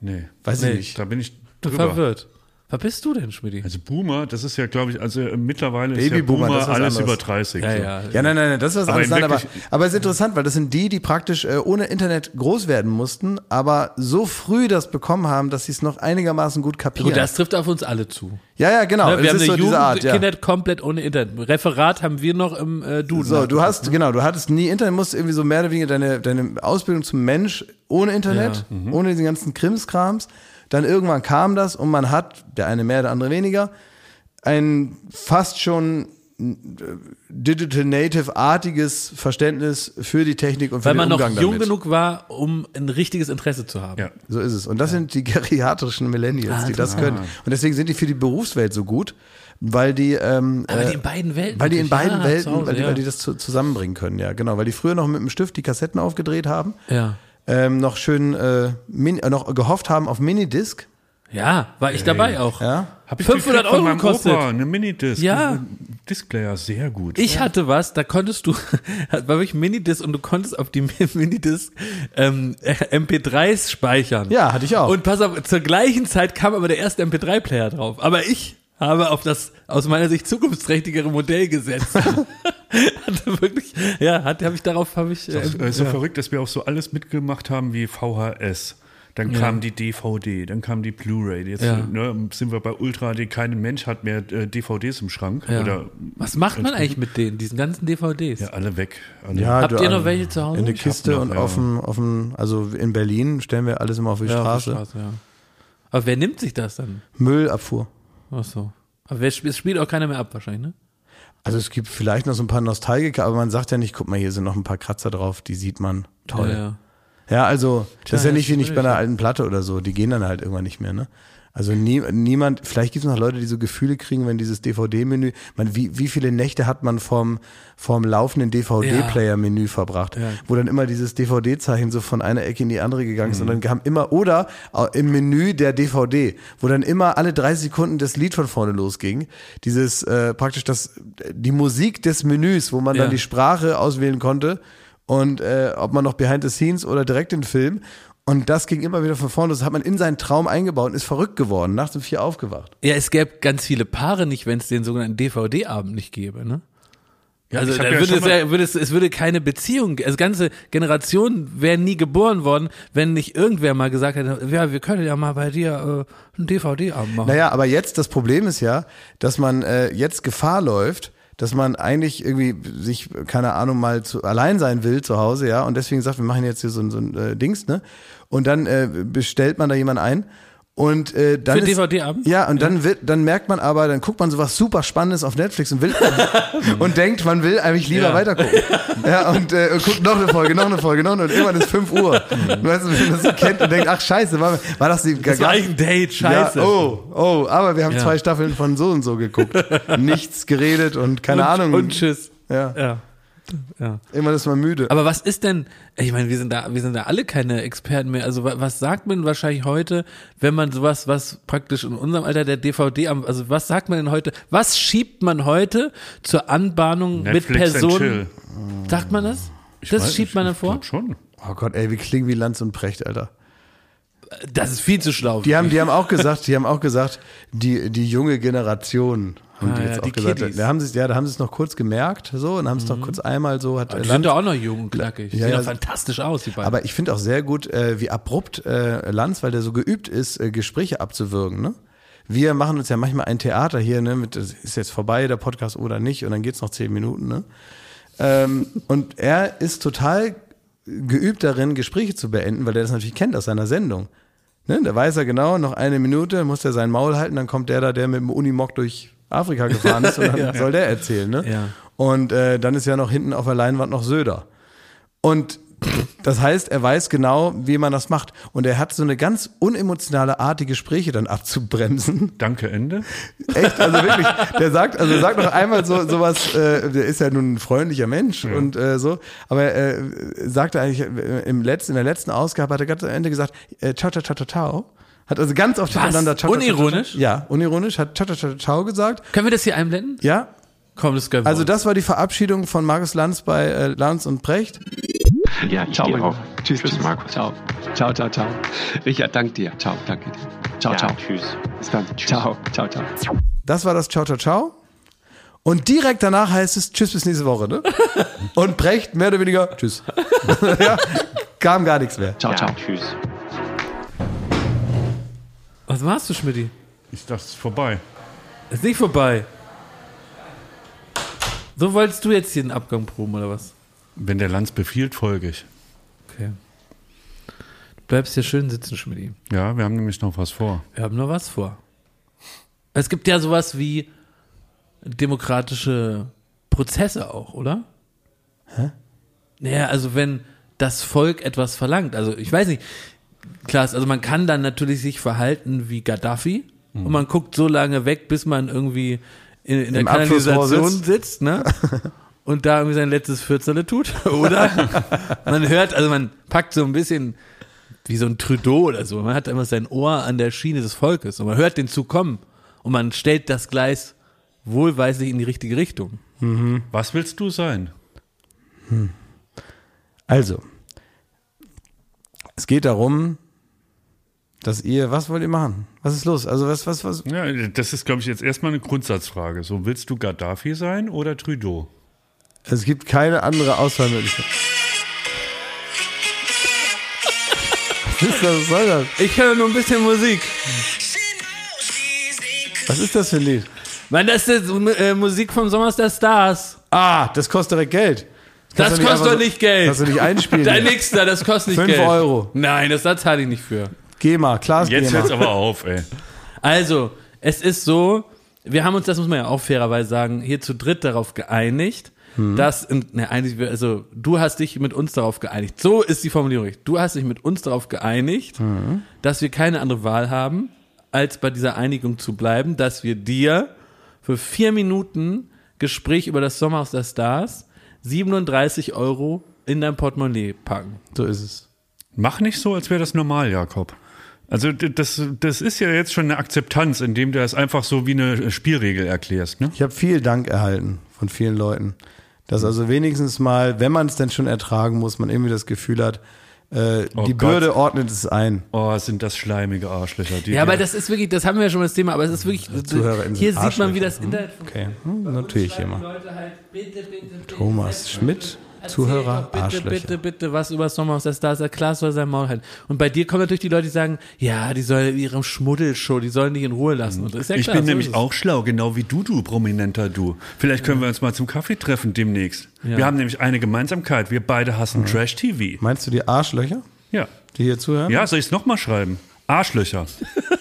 S3: Nee.
S1: Weiß
S2: Nee.
S1: ich nicht.
S3: Da bin ich drüber.
S2: verwirrt. Was bist du denn, Schmidt?
S3: Also Boomer, das ist ja, glaube ich, also äh, mittlerweile ist ja Boomer
S1: was
S3: alles
S1: anderes.
S3: über 30.
S2: Ja,
S3: so.
S2: ja.
S1: Ja, nein, nein, nein, das ist was
S3: Aber
S1: anderes. aber, aber es ist interessant, weil das sind die, die praktisch äh, ohne Internet groß werden mussten, aber so früh das bekommen haben, dass sie es noch einigermaßen gut kapieren.
S2: Gut, das trifft auf uns alle zu.
S1: ja, ja, genau.
S2: Ne, wir
S1: es
S2: haben
S1: ist
S2: eine
S1: so diese
S2: Jugend,
S1: Art, ja.
S2: Kindheit komplett ohne Internet. Referat haben wir noch im äh, Duden.
S1: So, du hast, genau, du hattest nie Internet, musst irgendwie so mehr oder weniger deine, deine Ausbildung zum Mensch ohne Internet,
S2: Ja,
S1: ohne diesen ganzen Krimskrams. Dann irgendwann kam das und man hat, der eine mehr, der andere weniger, ein fast schon äh, Digital Native-artiges Verständnis für die Technik und für
S2: Weil
S1: den
S2: man noch
S1: Umgang
S2: jung
S1: damit.
S2: genug war, um ein richtiges Interesse zu haben.
S3: Ja.
S1: So ist es. Und das sind die geriatrischen Millennials,
S2: Ah,
S1: die das können. Und deswegen sind die für die Berufswelt so gut, weil die, ähm,
S2: Aber
S1: äh,
S2: die in beiden Welten.
S1: weil die in beiden
S2: Ja,
S1: Welten,
S2: Hause,
S1: weil, die,
S2: ja.
S1: weil die das zu, zusammenbringen können, ja, genau. Weil die früher noch mit dem Stift die Kassetten aufgedreht haben,
S2: Ja.
S1: Ähm, noch schön äh, Min äh, noch gehofft haben auf Minidisc,
S2: Ja, war ich dabei auch.
S1: ja.
S3: Hab ich
S2: 500
S3: gekriegt von
S2: Euro gekostet.
S3: Opa, eine Minidisc.
S2: Ja.
S3: Ein Displayer, sehr gut.
S2: Ich hatte was, da konntest du, war wirklich Minidisc und du konntest auf die Minidisc ähm, MP3s speichern.
S1: Ja, hatte ich auch.
S2: Und pass auf, zur gleichen Zeit kam aber der erste MP3-Player drauf. Aber ich habe auf das aus meiner Sicht zukunftsträchtigere Modell gesetzt. hatte wirklich, ja, hat, habe ich darauf, habe ich.
S3: Das
S2: Äh,
S3: ist so verrückt, dass wir auch so alles mitgemacht haben wie VHS. Dann
S2: Ja.
S3: kam die DVD, dann kam die Blu-ray. Jetzt
S2: Ja.
S3: ne, sind wir bei Ultra HD. Kein Mensch hat mehr äh, DVDs im Schrank.
S2: Ja.
S3: Oder
S2: Was macht man eigentlich mit denen, diesen ganzen DVDs?
S3: ja, alle weg. Alle.
S1: Ja,
S2: Habt
S1: du,
S2: ihr noch
S1: ähm,
S2: welche zu Hause?
S1: In der Kiste
S3: noch,
S1: und
S3: ja.
S1: auf dem, auf dem, also in Berlin stellen wir alles immer auf die
S2: Ja, auf
S1: Straße.
S2: der Straße, ja. Aber wer nimmt sich das dann?
S1: Müllabfuhr.
S2: Ach so. Aber wer, es spielt auch keiner mehr ab wahrscheinlich, ne?
S1: Also es gibt vielleicht noch so ein paar Nostalgiker, aber man sagt ja nicht, guck mal, hier sind noch ein paar Kratzer drauf, die sieht man. Toll.
S2: Ja, ja.
S1: Ja, also das ist ja nicht wie nicht bei einer alten Platte oder so. Die gehen dann halt irgendwann nicht mehr, ne? Also nie, niemand, vielleicht gibt es noch Leute, die so Gefühle kriegen, wenn dieses DVD-Menü, man, wie, wie viele Nächte hat man vom, vom laufenden DVD-Player-Menü verbracht,
S2: Ja.
S1: wo dann immer dieses DVD-Zeichen so von einer Ecke in die andere gegangen ist und dann kam immer, oder im Menü der DVD, wo dann immer alle 30 Sekunden das Lied von vorne losging, dieses äh, praktisch das, die Musik des Menüs, wo man
S2: Ja.
S1: dann die Sprache auswählen konnte und äh, ob man noch Behind the Scenes oder direkt den Film. Und das ging immer wieder von vorne. Das hat man in seinen Traum eingebaut und ist verrückt geworden. Nachts um vier aufgewacht.
S2: Ja, es gäbe ganz viele Paare nicht, wenn es den sogenannten DVD-Abend nicht gäbe, ne?
S3: Ja,
S2: also
S3: ich hab
S2: da
S3: ja
S2: würde es, würde es, es würde keine Beziehung, also ganze Generationen wären nie geboren worden, wenn nicht irgendwer mal gesagt hätte, ja, wir können ja mal bei dir äh, einen DVD-Abend machen.
S1: Naja, aber jetzt, das Problem ist ja, dass man äh, jetzt Gefahr läuft, dass man eigentlich irgendwie sich, keine Ahnung, mal zu, allein sein will zu Hause, ja, und deswegen sagt, wir machen jetzt hier so, so ein äh, Dings, ne? Und dann äh, bestellt man da jemanden ein und äh, dann
S2: Für
S1: ist,
S2: DVD-Abend?
S1: Ja, und dann wird, dann merkt man aber, dann guckt man sowas super Spannendes auf Netflix und will und denkt, man will eigentlich lieber
S2: Ja.
S1: weitergucken. Ja, und äh, und guckt noch eine Folge, noch eine Folge, noch eine, und irgendwann ist 5 Uhr. Du weißt, wenn man das so kennt und denkt, ach scheiße, war, war das die
S2: das war ein Date, scheiße.
S1: ja, oh, oh, aber wir haben
S2: Ja.
S1: zwei Staffeln von so und so geguckt. Nichts geredet und keine
S2: und,
S1: Ahnung.
S2: Und tschüss.
S1: ja,
S2: Ja. Ja.
S1: immer ist man müde.
S2: Aber was ist denn, ich meine, wir sind da, wir sind da alle keine Experten mehr. Also wa- was sagt man wahrscheinlich heute, wenn man sowas, was praktisch in unserem Alter der DVD, am- also was sagt man denn heute, was schiebt man heute zur Anbahnung
S3: Netflix
S2: mit Personen?
S3: chill.
S2: Sagt man das?
S3: Ich
S2: das
S3: weiß
S2: schiebt
S3: nicht,
S2: man
S3: ich
S2: davor?
S3: glaub Schon.
S1: oh Gott, ey, wir klingen wie Lanz und Precht, Alter.
S2: Das ist viel zu schlau.
S1: Die haben, die haben auch gesagt, die haben auch gesagt, die, die junge Generation, haben
S2: Ah,
S1: die
S2: ja,
S1: jetzt auch
S2: die
S1: gesagt.
S2: Kiddies.
S1: Da haben sie es, ja, da haben sie es noch kurz gemerkt, so, und haben es noch kurz einmal so, hat
S2: die
S1: Lanz-
S2: sind doch auch noch jung und knackig.
S1: Ja,
S2: sehen
S1: ja.
S2: fantastisch aus, die beiden.
S1: Aber ich finde auch sehr gut, äh, wie abrupt äh, Lanz, weil der so geübt ist, äh, Gespräche abzuwürgen. Ne? Wir machen uns ja manchmal ein Theater hier, ne, mit, ist jetzt vorbei, der Podcast oder nicht, und dann geht's noch zehn Minuten. Ne? Ähm, und er ist total geübt darin, Gespräche zu beenden, weil er das natürlich kennt aus seiner Sendung. Ne? Da weiß er genau, noch eine Minute muss er sein Maul halten, dann kommt der da, der mit dem Unimog durch Afrika gefahren ist und dann soll der erzählen. Ne?
S2: Ja.
S1: Und äh, dann ist ja noch hinten auf der Leinwand noch Söder. Und das heißt, er weiß genau, wie man das macht. Und er hat so eine ganz unemotionale Art, die Gespräche dann abzubremsen.
S3: Danke, Ende.
S1: Echt, also wirklich. Der sagt, also sagt noch einmal so sowas. Äh, der ist ja nun ein freundlicher Mensch und äh, so. Aber er äh, sagte eigentlich äh, im letzten, in der letzten Ausgabe hat er ganz am Ende gesagt, äh, ciao, ciao, ciao, ciao, ciao. Hat also ganz oft
S2: Was?
S1: hintereinander ciao, ciao, ciao, ciao,
S2: Unironisch?
S1: ciao. Ja, unironisch. Hat ciao, ciao, ciao, ciao gesagt.
S2: Können wir das hier einblenden?
S1: Ja.
S2: Komm, das können wir.
S1: Also das war die Verabschiedung von Markus Lanz bei äh, Lanz und Precht.
S6: Ja, ich
S7: Ciao,
S6: gehe auch.
S7: Lieber.
S6: Tschüss, tschüss, Markus.
S7: Ciao. Ciao, ciao, ciao. Richard, dank dir. Ciao, danke dir. Ciao,
S6: Ja,
S7: ciao.
S6: tschüss.
S7: Bis dann.
S6: Tschüss.
S7: Ciao, ciao, ciao.
S1: Das war das Ciao, ciao, ciao. Und direkt danach heißt es Tschüss bis nächste Woche, ne? Und Brecht mehr oder weniger Tschüss. ja, kam gar nichts mehr.
S7: Ciao,
S6: Ja,
S7: ciao.
S6: tschüss.
S2: Was machst du, Schmidti?
S3: Ist das vorbei?
S2: Ist nicht vorbei. So wolltest du jetzt hier den Abgang proben, oder was?
S3: Wenn der Lanz befiehlt, folge ich.
S2: Okay. Du bleibst hier schön sitzen, Schmidti.
S3: Ja, wir haben nämlich noch was vor.
S2: Wir haben noch was vor. Es gibt ja sowas wie demokratische Prozesse auch, oder? Hä? Naja, also wenn das Volk etwas verlangt, also ich weiß nicht, klar, also man kann dann natürlich sich verhalten wie Gaddafi und man guckt so lange weg, bis man irgendwie in, in der Kanalisation
S1: sitzt.
S2: sitzt, ne? Und da irgendwie sein letztes Vierzele tut, oder? man hört, also man packt so ein bisschen wie so ein Trudeau oder so. Man hat immer sein Ohr an der Schiene des Volkes und man hört den Zug kommen und man stellt das Gleis wohlweislich in die richtige Richtung.
S3: Was willst du sein?
S1: Also, es geht darum, dass ihr, was wollt ihr machen? Was ist los? Also was, was, was?
S3: Ja, das ist, glaube ich, jetzt erstmal eine Grundsatzfrage. So, willst du Gaddafi sein oder Trudeau?
S1: Es gibt keine andere Auswahlmöglichkeit. Was ist das? Was soll das?
S2: Ich höre nur ein bisschen Musik.
S1: Was ist das für ein Lied?
S2: Mann, das ist äh, Musik vom Sommers der Stars.
S1: Ah, das kostet direkt Geld.
S2: Das
S1: du
S2: kostet doch nicht Geld.
S1: Kannst du nicht einspielen.
S2: Dein nix da, das kostet nicht
S1: Fünf
S2: Geld.
S1: Euro.
S2: Nein, das, da zahle ich nicht für.
S1: GEMA, Klaas
S3: Jetzt
S1: GEMA.
S3: hört's aber auf, ey.
S2: Also, es ist so, wir haben uns, das muss man ja auch fairerweise sagen, hier zu dritt darauf geeinigt, dass, ne, eigentlich, also, du hast dich mit uns darauf geeinigt. So ist die Formulierung. Du hast dich mit uns darauf geeinigt, dass wir keine andere Wahl haben, als bei dieser Einigung zu bleiben, dass wir dir für vier Minuten Gespräch über das Sommerhaus der Stars 37 Euro in dein Portemonnaie packen.
S1: So ist es.
S3: Mach nicht so, als wäre das normal, Jakob. Also das, das ist ja jetzt schon eine Akzeptanz, indem du das einfach so wie eine Spielregel erklärst. Ne?
S1: Ich habe viel Dank erhalten von vielen Leuten. Dass also wenigstens mal, wenn man es denn schon ertragen muss, man irgendwie das Gefühl hat, äh,
S3: Oh
S1: die
S3: Gott.
S1: Bürde ordnet es ein.
S3: Oh, sind das schleimige Arschlöcher. Die
S2: Ja, aber das ist wirklich, das haben wir ja schon mal das Thema, aber es ist wirklich, hier sieht man, wie das Internet funktioniert.
S1: Okay, hm, natürlich immer.
S2: halt, bitte, bitte, bitte,
S1: Thomas Schmidt, Zuhörer,
S2: doch bitte,
S1: Arschlöcher.
S2: bitte, bitte, was über Sommerhaus der Stars, der Klaas soll sein Maul halten. Und bei dir kommen natürlich die Leute, die sagen, ja, die sollen ihre Schmuddelshow, die sollen dich in Ruhe lassen. Und das ist ja
S3: ich
S2: klar,
S3: bin
S2: so
S3: nämlich auch schlau, genau wie du, du prominenter du. Vielleicht können wir uns mal zum Kaffee treffen demnächst.
S2: Ja.
S3: Wir haben nämlich eine Gemeinsamkeit. Wir beide hassen Trash-TV.
S1: Meinst du die Arschlöcher,
S3: Ja.
S1: die hier zuhören?
S3: Ja, soll ich es nochmal schreiben? Arschlöcher.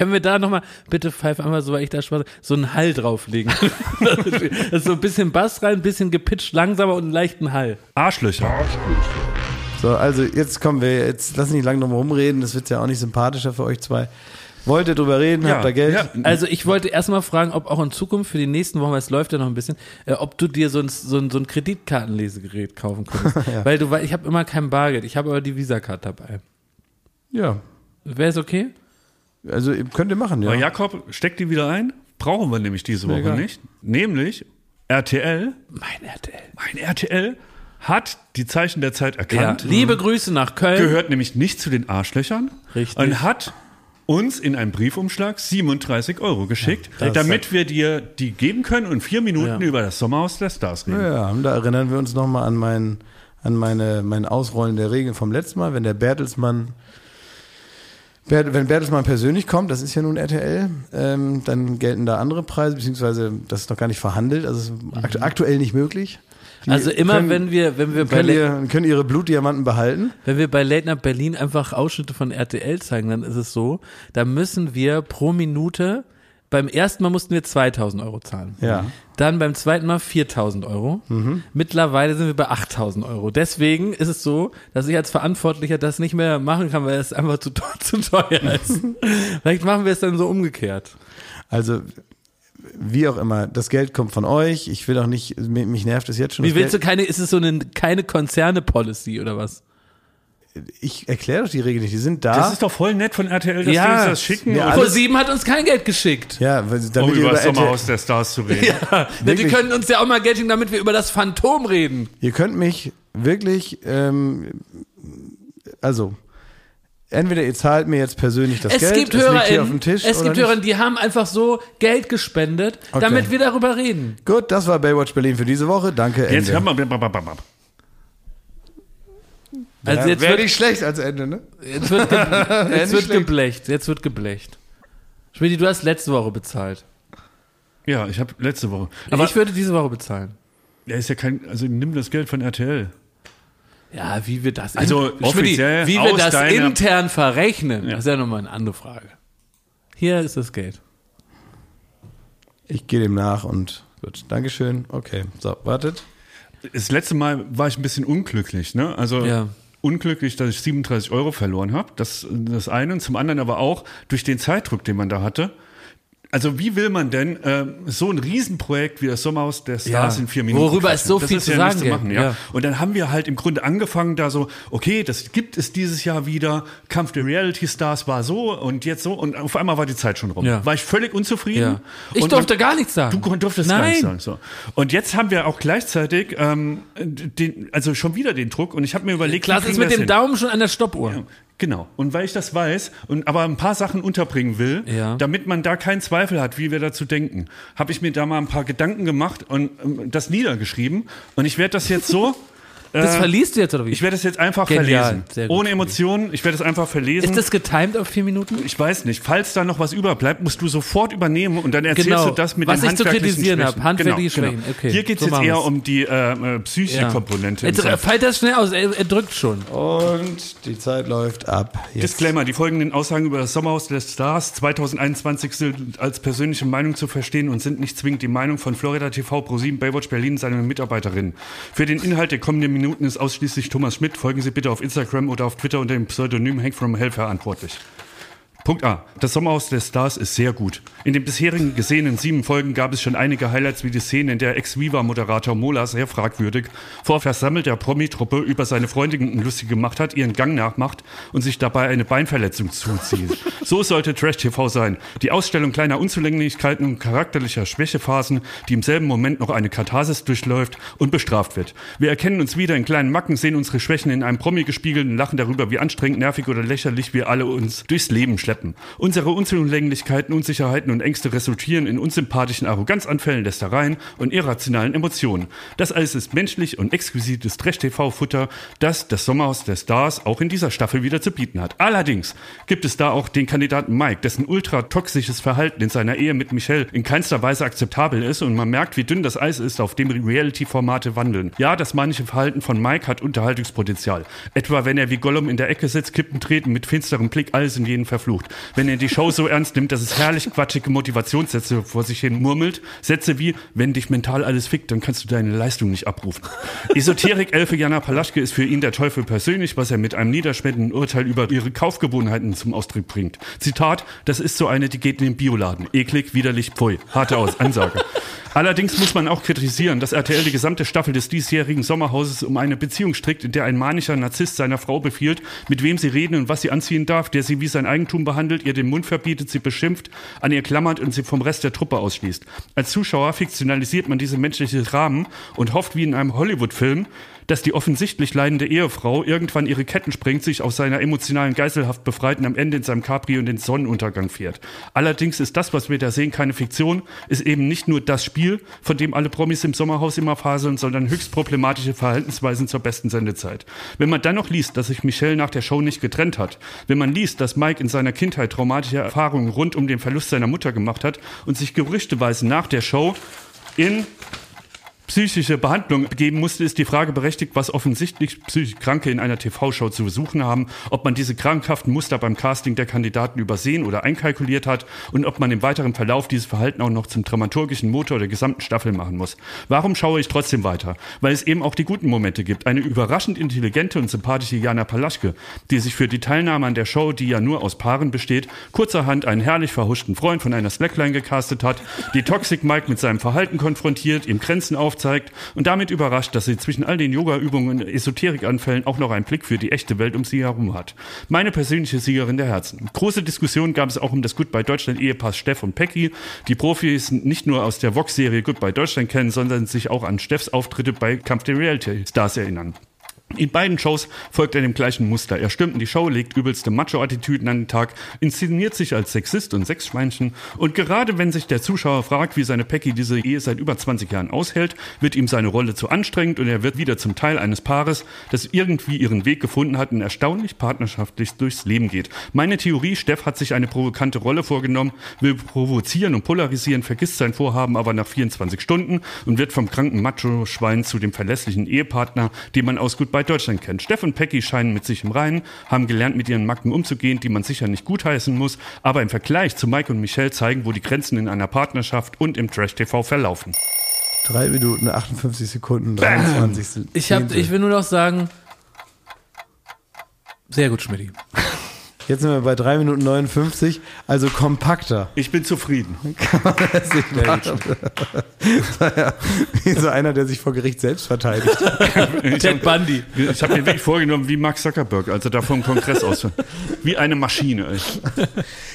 S2: Können wir da nochmal, bitte pfeif einmal, so weil ich da Spaß, so einen Hall drauflegen. das ist so ein bisschen Bass rein, ein bisschen gepitcht, langsamer und einen leichten Hall.
S3: Arschlöcher.
S1: So, also jetzt kommen wir, jetzt lass nicht lange drum rumreden, das wird ja auch nicht sympathischer für euch zwei. Wollt ihr drüber reden, habt ihr Geld?
S3: ja.
S2: Also ich wollte erstmal fragen, ob auch in Zukunft für die nächsten Wochen, weil es läuft ja noch ein bisschen, äh, ob du dir so ein, so ein, so ein Kreditkartenlesegerät kaufen könntest. Weil du, weil ich habe immer kein Bargeld, ich habe aber die Visa-Card dabei.
S1: Ja.
S2: Wäre es okay?
S1: Also könnt ihr machen, ja.
S3: Aber Jakob, steck die wieder ein. Brauchen wir nämlich diese Woche
S1: egal.
S3: nicht. Nämlich RTL,
S2: Mein RTL.
S3: mein RTL, hat die Zeichen der Zeit
S2: Ja.
S3: erkannt.
S2: Liebe Grüße nach Köln.
S3: Gehört nämlich nicht zu den Arschlöchern.
S2: Richtig.
S3: Und hat uns in einem Briefumschlag 37 Euro geschickt,
S1: das
S3: damit wir dir die geben können und vier Minuten
S2: Ja.
S3: über das Sommerhaus der Stars reden.
S1: Ja, und da erinnern wir uns nochmal an mein, an meine, mein Ausrollen der Regeln vom letzten Mal, wenn der Bertelsmann, Bert, wenn Bertelsmann persönlich kommt, das ist ja nun RTL, ähm, dann gelten da andere Preise, beziehungsweise das ist noch gar nicht verhandelt, also akt aktuell nicht möglich. Die
S2: also immer
S1: können,
S2: wenn wir, wenn wir bei
S1: können, ihr, können ihre Blutdiamanten behalten.
S2: Wenn wir bei Late Night Berlin einfach Ausschnitte von RTL zeigen, dann ist es so, da müssen wir pro Minute, beim ersten Mal mussten wir 2000 Euro zahlen.
S1: Ja.
S2: Dann beim zweiten Mal 4000 Euro. Mittlerweile sind wir bei 8000 Euro. Deswegen ist es so, dass ich als Verantwortlicher das nicht mehr machen kann, weil es einfach zu, teuer- zu teuer ist. Vielleicht machen wir es dann so umgekehrt.
S1: Also, wie auch immer, das Geld kommt von euch. Ich will auch nicht, mich nervt es jetzt schon.
S2: Wie willst du
S1: Geld,
S2: keine, ist es so eine, keine Konzerne-Policy oder was?
S1: Ich erkläre doch die Regeln nicht. Die sind da.
S3: Das ist doch voll nett von RTL, dass
S2: Ja.
S3: die uns das schicken.
S1: Ja,
S2: Pro 7 hat uns kein Geld geschickt.
S1: ja, weil-
S3: um
S1: damit ihr
S3: über das Sommerhaus der Stars zu reden.
S2: Ja, die
S1: Wirklich?
S2: können uns ja auch mal Geld schicken, damit wir über das Phantom reden.
S1: Ihr könnt mich wirklich, ähm, also entweder ihr zahlt mir jetzt persönlich das
S2: Es
S1: Geld,
S2: gibt
S1: es liegt hier auf
S2: HörerInnen,
S1: dem Tisch
S2: es gibt? Hörer, die haben einfach so Geld gespendet,
S1: Okay.
S2: damit wir darüber reden.
S1: Gut, das war Baywatch Berlin für diese Woche. Danke.
S3: Jetzt
S1: Ende.
S3: hör mal.
S2: Also
S1: ja,
S2: jetzt
S1: Wäre
S2: wird,
S1: nicht schlecht als Ende, ne?
S2: jetzt wird, ge jetzt wird geblecht, jetzt wird geblecht. Schmidi, du hast letzte Woche bezahlt.
S3: Ja, ich habe letzte Woche.
S2: Aber ich würde diese Woche bezahlen.
S3: er ist ja kein, also nimm das Geld von RTL.
S2: Ja, wie wir das,
S3: Also offiziell
S2: wie wir das intern verrechnen,
S3: Ja.
S2: das ist ja nochmal eine andere Frage. Hier ist das Geld.
S1: Ich gehe dem nach und gut. Dankeschön. Okay, so, wartet.
S3: Das letzte Mal war ich ein bisschen unglücklich, ne? Also
S2: Ja.
S3: Unglücklich, dass ich 37 Euro verloren habe. Das das eine. Und zum anderen aber auch durch den Zeitdruck, den man da hatte. Also wie will man denn äh, so ein Riesenprojekt wie das Sommerhaus der Stars
S2: Ja.
S3: in vier Minuten
S2: Worüber es so
S3: quatschen?
S2: viel
S3: das
S2: zu
S3: ist ja
S2: sagen
S3: machen,
S2: gibt,
S3: ja.
S2: ja.
S3: Und dann haben wir halt im Grunde angefangen da so, okay, das gibt es dieses Jahr wieder. Kampf der Reality Stars war so und jetzt so und auf einmal war die Zeit schon rum.
S2: Ja.
S3: War ich völlig unzufrieden.
S2: Ja. Ich
S3: Und
S2: durfte
S3: man-
S2: gar nichts sagen.
S3: Du durftest
S2: Nein.
S3: gar nicht sagen. So. Und jetzt haben wir auch gleichzeitig ähm, den, also schon wieder den Druck und ich habe mir überlegt,
S2: Klaas ist mit
S3: das
S2: dem
S3: hin?
S2: Daumen schon an der Stoppuhr.
S3: Genau. Und weil ich das weiß und aber ein paar Sachen unterbringen will,
S2: Ja.
S3: damit man da keinen Zweifel hat, wie wir dazu denken, habe ich mir da mal ein paar Gedanken gemacht und ähm, das niedergeschrieben. Und ich werde das jetzt so
S2: Das
S3: Äh,
S2: verliest du jetzt, oder wie?
S3: Ich werde es jetzt einfach
S2: Genial.
S3: verlesen.
S2: Sehr gut.
S3: Ohne Emotionen, ich werde es einfach verlesen.
S2: ist das getimed auf vier Minuten?
S3: ich weiß nicht. Falls da noch was überbleibt, musst du sofort übernehmen und dann erzählst
S2: Genau.
S3: du das mit
S2: Was
S3: den
S2: ich zu
S3: handwerklichen
S2: kritisieren habe. Handwerkliche
S3: genau,
S2: Schwächen.
S3: Genau.
S2: Okay,
S3: Hier geht es
S2: so
S3: jetzt eher
S2: wir's.
S3: um die äh, äh, psychische Komponente. im
S2: Jetzt
S3: Set.
S2: fällt das schnell aus, er, er drückt schon.
S1: Und die Zeit läuft ab. Jetzt.
S3: Disclaimer, die folgenden Aussagen über das Sommerhaus der Stars 2021 sind als persönliche Meinung zu verstehen und sind nicht zwingend die Meinung von Florida TV, ProSieben, Baywatch Berlin und seinen Mitarbeiterinnen. Für den Inhalt der kommenden Minuten ist ausschließlich Thomas Schmidt. Folgen Sie bitte auf Instagram oder auf Twitter unter dem Pseudonym Hank from Hell verantwortlich. Punkt A. Das Sommerhaus der Stars ist sehr gut. In den bisherigen gesehenen sieben Folgen gab es schon einige Highlights wie die Szene, in der Ex-Viva-Moderator Mola sehr fragwürdig vor versammelter Promi-Truppe über seine Freundin lustig gemacht hat, ihren Gang nachmacht und sich dabei eine Beinverletzung zuzieht. So sollte Trash-TV sein. Die Ausstellung kleiner Unzulänglichkeiten und charakterlicher Schwächephasen, die im selben Moment noch eine Katharsis durchläuft und bestraft wird. Wir erkennen uns wieder in kleinen Macken, sehen unsere Schwächen in einem Promi gespiegelt und lachen darüber, wie anstrengend, nervig oder lächerlich wir alle uns durchs Leben schleppen. Unsere Unzulänglichkeiten, Unsicherheiten und Ängste resultieren in unsympathischen Arroganzanfällen, Lästereien und irrationalen Emotionen. Das alles ist menschlich und exquisites Trash-TV-Futter, das das Sommerhaus der Stars auch in dieser Staffel wieder zu bieten hat. Allerdings gibt es da auch den Kandidaten Mike, dessen ultra-toxisches Verhalten in seiner Ehe mit Michelle in keinster Weise akzeptabel ist und man merkt, wie dünn das Eis ist, auf dem Reality-Formate wandeln. Ja, das manche Verhalten von Mike hat Unterhaltungspotenzial. Etwa wenn er wie Gollum in der Ecke sitzt, Kippen treten, mit finsterem Blick alles in jeden verflucht. Wenn er die Show so ernst nimmt, dass es herrlich quatschige Motivationssätze vor sich hin murmelt, Sätze wie, wenn dich mental alles fickt, dann kannst du deine Leistung nicht abrufen. Esoterik-Elfe Jana Palaschke ist für ihn der Teufel persönlich, was er mit einem niederschmetternden Urteil über ihre Kaufgewohnheiten zum Ausdruck bringt. Zitat, das ist so eine, die geht in den Bioladen. Eklig, widerlich, pfui. Harte Aus Ansage. Allerdings muss man auch kritisieren, dass RTL die gesamte Staffel des diesjährigen Sommerhauses um eine Beziehung strickt, in der ein manischer Narzisst seiner Frau befiehlt, mit wem sie reden und was sie anziehen darf, der sie wie sein Eigentum behandelt, ihr den Mund verbietet, sie beschimpft, an ihr klammert und sie vom Rest der Truppe ausschließt. Als Zuschauer fiktionalisiert man diese menschliche Rahmen und hofft wie in einem Hollywood-Film, dass die offensichtlich leidende Ehefrau irgendwann ihre Ketten sprengt, sich aus seiner emotionalen Geiselhaft befreit und am Ende in seinem Cabrio in den Sonnenuntergang fährt. Allerdings ist das, was wir da sehen, keine Fiktion, ist eben nicht nur das Spiel, von dem alle Promis im Sommerhaus immer faseln, sondern höchst problematische Verhaltensweisen zur besten Sendezeit. Wenn man dann noch liest, dass sich Michelle nach der Show nicht getrennt hat, wenn man liest, dass Mike in seiner Kindheit traumatische Erfahrungen rund um den Verlust seiner Mutter gemacht hat und sich gerüchteweise nach der Show in psychische Behandlung begeben musste, ist die Frage berechtigt, was offensichtlich psychisch Kranke in einer TV-Show zu besuchen haben, ob man diese krankhaften Muster beim Casting der Kandidaten übersehen oder einkalkuliert hat und ob man im weiteren Verlauf dieses Verhalten auch noch zum dramaturgischen Motor der gesamten Staffel machen muss. Warum schaue ich trotzdem weiter? Weil es eben auch die guten Momente gibt. Eine überraschend intelligente und sympathische Jana Palaschke, die sich für die Teilnahme an der Show, die ja nur aus Paaren besteht, kurzerhand einen herrlich verhuschten Freund von einer Slackline gecastet hat, die Toxic Mike mit seinem Verhalten konfrontiert, ihm Grenzen aufzeigt und damit überrascht, dass sie zwischen all den Yoga-Übungen und Esoterikanfällen auch noch einen Blick für die echte Welt um sie herum hat. Meine persönliche Siegerin der Herzen. Große Diskussion gab es auch um das Goodbye Deutschland Ehepaar Steff und Pecky. Die Profis nicht nur aus der Vox-Serie Goodbye Deutschland kennen, sondern sich auch an Steffs Auftritte bei Kampf der Reality Stars erinnern. In beiden Shows folgt er dem gleichen Muster. Er stürmt in die Show, legt übelste Macho-Attitüden an den Tag, inszeniert sich als Sexist und Sexschweinchen und gerade wenn sich der Zuschauer fragt, wie seine Pecky diese Ehe seit über 20 Jahren aushält, wird ihm seine Rolle zu anstrengend und er wird wieder zum Teil eines Paares, das irgendwie ihren Weg gefunden hat und erstaunlich partnerschaftlich durchs Leben geht. Meine Theorie, Steff hat sich eine provokante Rolle vorgenommen, will provozieren und polarisieren, vergisst sein Vorhaben aber nach 24 Stunden und wird vom kranken Macho-Schwein zu dem verlässlichen Ehepartner, den man aus Goodbye Deutschland kennt. Steff und Pecky scheinen mit sich im Reinen, haben gelernt, mit ihren Macken umzugehen, die man sicher nicht gutheißen muss, aber im Vergleich zu Mike und Michelle zeigen, wo die Grenzen in einer Partnerschaft und im Trash-TV verlaufen.
S1: Drei Minuten, 58 Sekunden, 23.
S2: Ich, hab, ich will nur noch sagen, sehr gut, Schmidt.
S1: Jetzt sind wir bei 3 Minuten 59, also kompakter.
S3: Ich bin zufrieden.
S1: Naja, Wie so einer, der sich vor Gericht selbst verteidigt.
S2: Ted Bundy.
S3: Ich habe mir wirklich vorgenommen, wie Mark Zuckerberg, als er da vom Kongress aus. Wie eine Maschine.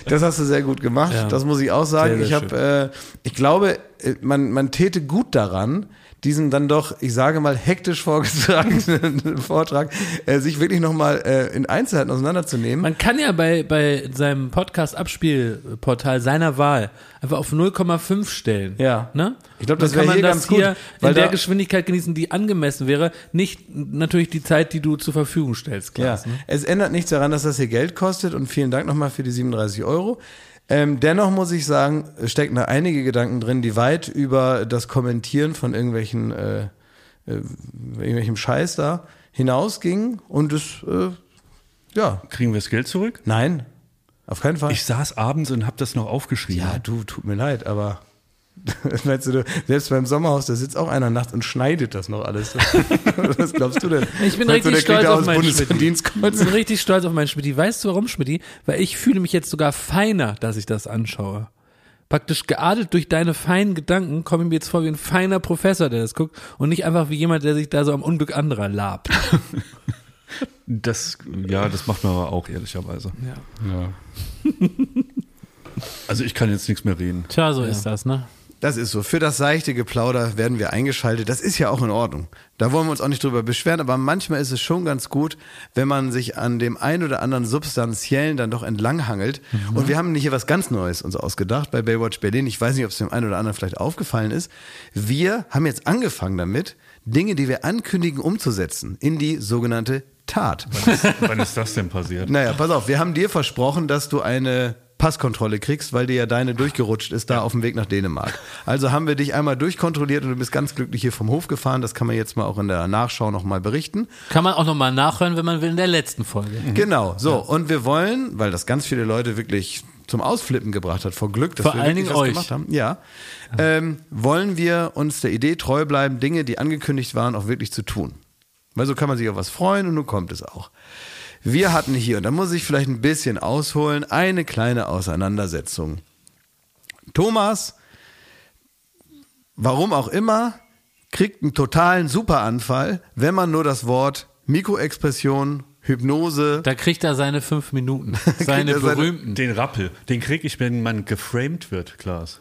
S1: Das hast du sehr gut gemacht,
S2: Ja.
S1: das muss ich auch sagen.
S2: Sehr, sehr
S1: ich habe, äh, ich glaube, äh, man, man täte gut daran, diesen dann doch, ich sage mal, hektisch vorgetragenen Vortrag, äh, sich wirklich nochmal äh, in Einzelheiten auseinanderzunehmen.
S2: Man kann ja bei, bei seinem Podcast-Abspielportal seiner Wahl einfach auf 0,5 stellen.
S1: Ja.
S2: Ne?
S1: Ich glaub,
S2: Dann
S1: das
S2: kann
S1: wär
S2: man
S1: hier
S2: das
S1: ganz gut,
S2: hier
S1: weil
S2: in der Geschwindigkeit genießen, die angemessen wäre. Nicht natürlich die Zeit, die du zur Verfügung stellst,
S1: Ja,
S2: Klaas. Ne?
S1: es ändert nichts daran, dass das hier Geld kostet und vielen Dank nochmal für die 37 Euro. Ähm, dennoch muss ich sagen, stecken da einige Gedanken drin, die weit über das Kommentieren von irgendwelchen, äh, äh, irgendwelchem Scheiß da hinausgingen und es, äh, ja,
S3: Kriegen wir das Geld zurück?
S1: nein, auf keinen Fall.
S3: Ich saß abends und habe das noch aufgeschrieben.
S1: ja, du, tut mir leid, aber meinst du, du, selbst beim Sommerhaus, da sitzt auch einer nachts und schneidet das noch alles. Was glaubst du denn?
S2: Ich bin
S1: Meinst du,
S2: richtig
S1: kriegt
S2: stolz auf meinen
S1: Bundesdienst
S2: Schmidt. Ich bin richtig stolz auf meinen Schmidt. Weißt du warum, Schmidt? Weil ich fühle mich jetzt sogar feiner, dass ich das anschaue. Praktisch geadelt durch deine feinen Gedanken komme ich mir jetzt vor wie ein feiner Professor, der das guckt und nicht einfach wie jemand, der sich da so am Unglück anderer labt.
S3: Das, ja, das macht man aber auch ehrlicherweise.
S2: Ja.
S3: Ja. Also ich kann jetzt nichts mehr reden.
S2: Tja, so ist das, ne?
S1: Das ist so. Für das seichte Geplauder werden wir eingeschaltet. Das ist ja auch in Ordnung. Da wollen wir uns auch nicht drüber beschweren, aber manchmal ist es schon ganz gut, wenn man sich an dem ein oder anderen Substanziellen dann doch entlanghangelt. Und wir haben nicht hier was ganz Neues uns ausgedacht bei Baywatch Berlin. Ich weiß nicht, ob es dem einen oder anderen vielleicht aufgefallen ist. Wir haben jetzt angefangen damit, Dinge, die wir ankündigen, umzusetzen in die sogenannte Tat.
S3: Wann ist das denn passiert?
S1: Naja, pass auf, wir haben dir versprochen, dass du eine Passkontrolle kriegst, weil dir ja deine durchgerutscht ist da auf dem Weg nach Dänemark. Also haben wir dich einmal durchkontrolliert und du bist ganz glücklich hier vom Hof gefahren. Das kann man jetzt mal auch in der Nachschau nochmal berichten.
S2: Kann man auch nochmal nachhören, wenn man will, in der letzten Folge.
S1: Genau, so. Und wir wollen, weil das ganz viele Leute wirklich zum Ausflippen gebracht hat, vor Glück, dass
S2: Vor
S1: wir
S2: allen Dingen
S1: was
S2: euch.
S1: gemacht haben. Ja. Ähm, wollen wir uns der Idee treu bleiben, Dinge, die angekündigt waren, auch wirklich zu tun. Weil so kann man sich auf was freuen und nun kommt es auch. Wir hatten hier, und da muss ich vielleicht ein bisschen ausholen, eine kleine Auseinandersetzung. Thomas, warum auch immer, kriegt einen totalen Superanfall, wenn man nur das Wort Mikroexpression, Hypnose,
S2: Da kriegt er seine fünf Minuten. Seine
S1: er seine-
S2: berühmten.
S3: Den Rappel, den kriege ich, wenn man geframed wird, Klaas.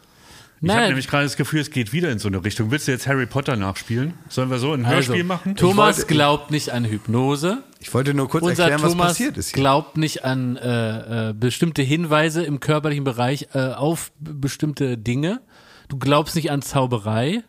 S3: Ich habe nämlich gerade das Gefühl, es geht wieder in so eine Richtung. Willst du jetzt Harry Potter nachspielen? Sollen wir so ein Hörspiel
S2: Also,
S3: machen?
S2: Thomas
S1: wollte-
S2: glaubt nicht an Hypnose.
S1: Ich wollte nur kurz
S2: Unser
S1: erklären, was
S2: Thomas
S1: passiert ist hier.
S2: glaubt nicht an äh, äh, bestimmte Hinweise im körperlichen Bereich äh, auf bestimmte Dinge. Du glaubst nicht an Zauberei.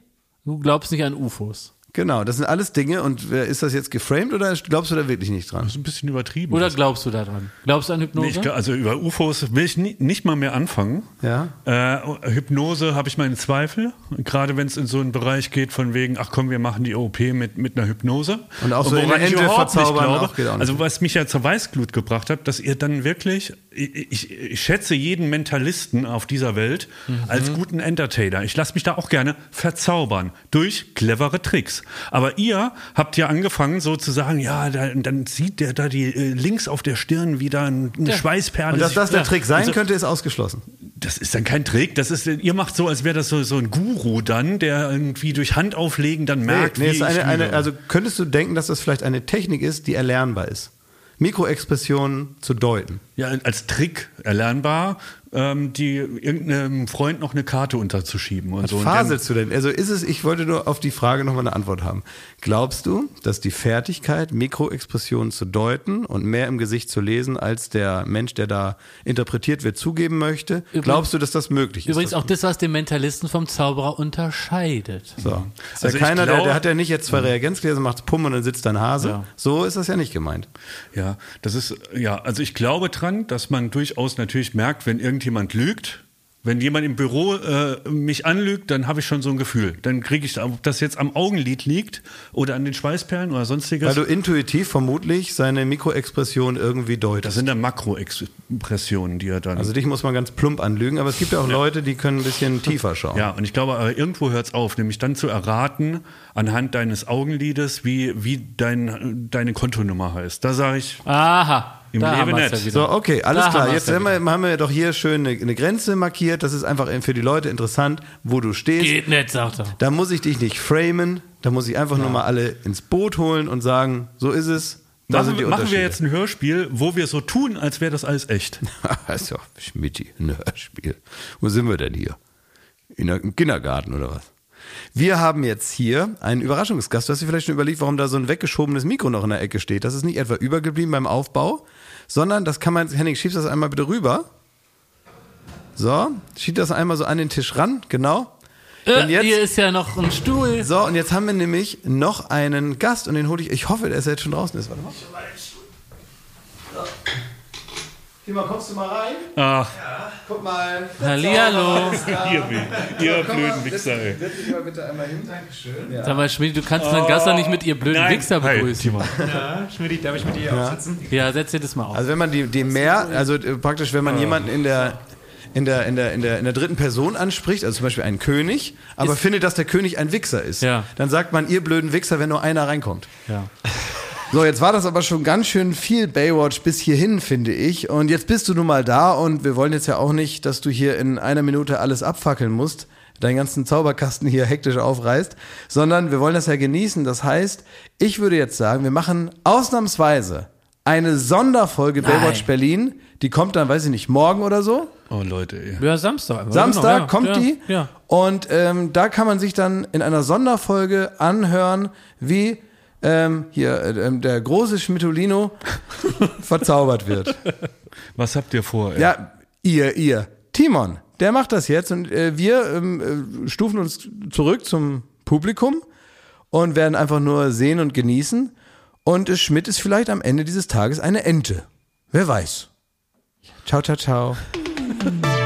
S2: Du glaubst nicht an UFOs.
S1: Genau, das sind alles Dinge und ist das jetzt geframed oder glaubst du da wirklich nicht dran?
S3: Das ist ein bisschen übertrieben.
S2: Oder glaubst du daran? Glaubst du an Hypnose?
S3: Nee, also über UFOs will ich nie, nicht mal mehr anfangen.
S1: Ja.
S3: Äh, Hypnose habe ich meine Zweifel, gerade wenn es in so einen Bereich geht von wegen, ach komm, wir machen die OP mit, mit einer Hypnose.
S1: Und auch so
S3: woran
S1: in eine
S3: ich überhaupt nicht glaube.
S1: auch auch nicht.
S3: Also was mich ja zur Weißglut gebracht hat, dass ihr dann wirklich, ich, ich, schätze jeden Mentalisten auf dieser Welt
S1: Mhm.
S3: als guten Entertainer. Ich lasse mich da auch gerne verzaubern durch clevere Tricks. Aber ihr habt ja angefangen so zu sagen, ja, da, dann sieht der da die äh, links auf der Stirn wieder ein- eine Schweißperle.
S1: Und dass das der
S3: Ja.
S1: Trick sein
S3: Also-
S1: könnte, ist ausgeschlossen.
S3: das ist dann kein Trick. Das ist, ihr macht so, als wäre das so, so ein Guru dann, der irgendwie durch Handauflegen dann merkt,
S1: nee,
S3: wie
S1: ist eine, eine, also könntest du denken, dass das vielleicht eine Technik ist, die erlernbar ist? Mikroexpressionen zu deuten.
S3: ja, als Trick erlernbar, ähm, die irgendeinem Freund noch eine Karte unterzuschieben und
S1: Was
S3: so.
S1: Faselst du denn? Also ist es, ich wollte nur auf die Frage nochmal eine Antwort haben. Glaubst du, dass die Fertigkeit, Mikroexpressionen zu deuten und mehr im Gesicht zu lesen, als der Mensch, der da interpretiert wird, zugeben möchte, glaubst du, dass das möglich ist?
S2: Übrigens
S1: Das-
S2: auch das, was den Mentalisten vom Zauberer unterscheidet.
S1: So. Ist
S3: Also
S1: ja
S3: ich
S1: keiner, der,
S3: glaub-
S1: der hat ja nicht jetzt zwei Reagenzgläser, macht Pum und dann sitzt da ein Hase. So ist das ja nicht gemeint.
S3: Ja, das ist, ja, also ich glaube dran, dass man durchaus natürlich merkt, wenn irgendjemand lügt. Wenn jemand im Büro äh, mich anlügt, dann habe ich schon so ein Gefühl. Dann kriege ich, ob das jetzt am Augenlid liegt oder an den Schweißperlen oder sonstiges.
S1: Weil du intuitiv vermutlich seine Mikroexpression irgendwie deutest.
S3: das sind dann Makroexpressionen, die er dann.
S1: Also dich muss man ganz plump anlügen, aber es gibt ja auch Leute, die können ein bisschen tiefer schauen.
S3: Ja, und ich glaube, aber irgendwo hört es auf, nämlich dann zu erraten, anhand deines Augenlides, wie, wie dein, deine Kontonummer heißt. Da sage ich,
S2: Aha.
S3: Im
S2: da
S3: Leben nicht.
S2: ja.
S1: So, okay, alles
S2: Da
S1: klar.
S2: haben
S1: Jetzt
S2: ja
S1: haben wir, haben wir doch hier schön eine, eine Grenze markiert. Das ist einfach für die Leute interessant, wo du stehst.
S2: Geht nicht, sagt er.
S1: Da muss ich dich nicht framen, da muss ich einfach nur mal alle ins Boot holen und sagen, so ist es. Da
S3: machen,
S1: sind die
S3: wir- machen wir jetzt ein Hörspiel, wo wir so tun, als wäre das alles echt.
S1: das ist ja Schmidti, ein Hörspiel. Wo sind wir denn hier? In Im Kindergarten oder was? Wir haben jetzt hier einen Überraschungsgast. Du hast dir vielleicht schon überlegt, warum da so ein weggeschobenes Mikro noch in der Ecke steht. Das ist nicht etwa übergeblieben beim Aufbau, sondern das kann man, Henning, schiebst das einmal bitte rüber. So, schieb das einmal so an den Tisch ran, genau. Denn
S2: Äh,
S1: jetzt-
S2: hier ist ja noch ein Stuhl.
S1: So, und jetzt haben wir nämlich noch einen Gast und den hole ich, ich hoffe, dass er jetzt schon draußen ist. Warte mal. Timo, kommst du mal rein?
S3: Ach,
S1: Guck mal.
S2: Hallihallo.
S3: ihr, ihr blöden Wichser, ey.
S1: Setz dich mal bitte einmal hin. Dankeschön. Ja.
S2: Sag mal, Schmidt, du kannst deinen Gast nicht mit ihr blöden Wichser
S3: Hi,
S2: begrüßen.
S3: Timo.
S6: Schmidt, darf ich mit dir aufsitzen?
S2: Ja, setz dir das mal auf.
S1: Also wenn man die, die mehr, also äh, praktisch, wenn man jemanden in der in der, in, der, in, der, in der dritten Person anspricht, also zum Beispiel einen König, aber
S2: Ist-
S1: findet, dass der König ein Wichser ist,
S2: Ja.
S1: dann sagt man, ihr blöden Wichser, wenn nur einer reinkommt.
S2: Ja.
S1: So, jetzt war das aber schon ganz schön viel Baywatch bis hierhin, finde ich. Und jetzt bist du nun mal da und wir wollen jetzt ja auch nicht, dass du hier in einer Minute alles abfackeln musst, deinen ganzen Zauberkasten hier hektisch aufreißt, sondern wir wollen das ja genießen. Das heißt, ich würde jetzt sagen, wir machen ausnahmsweise eine Sonderfolge Baywatch Berlin. Die kommt dann, weiß ich nicht, morgen oder so.
S3: Oh, Leute, ey.
S2: Ja, Samstag. einfach.
S1: Samstag
S2: Genau,
S1: kommt
S2: ja.
S1: die.
S2: Ja.
S1: Und ähm, da kann man sich dann in einer Sonderfolge anhören, wie ähm, hier äh, ähm, der große Schmidtolino verzaubert wird.
S3: Was habt ihr vor, ey?
S1: Ja, ihr, ihr. Timon, der macht das jetzt und äh, wir ähm, äh, stufen uns zurück zum Publikum und werden einfach nur sehen und genießen. Und äh, Schmidt ist vielleicht am Ende dieses Tages eine Ente. Wer weiß. Ciao, ciao, ciao.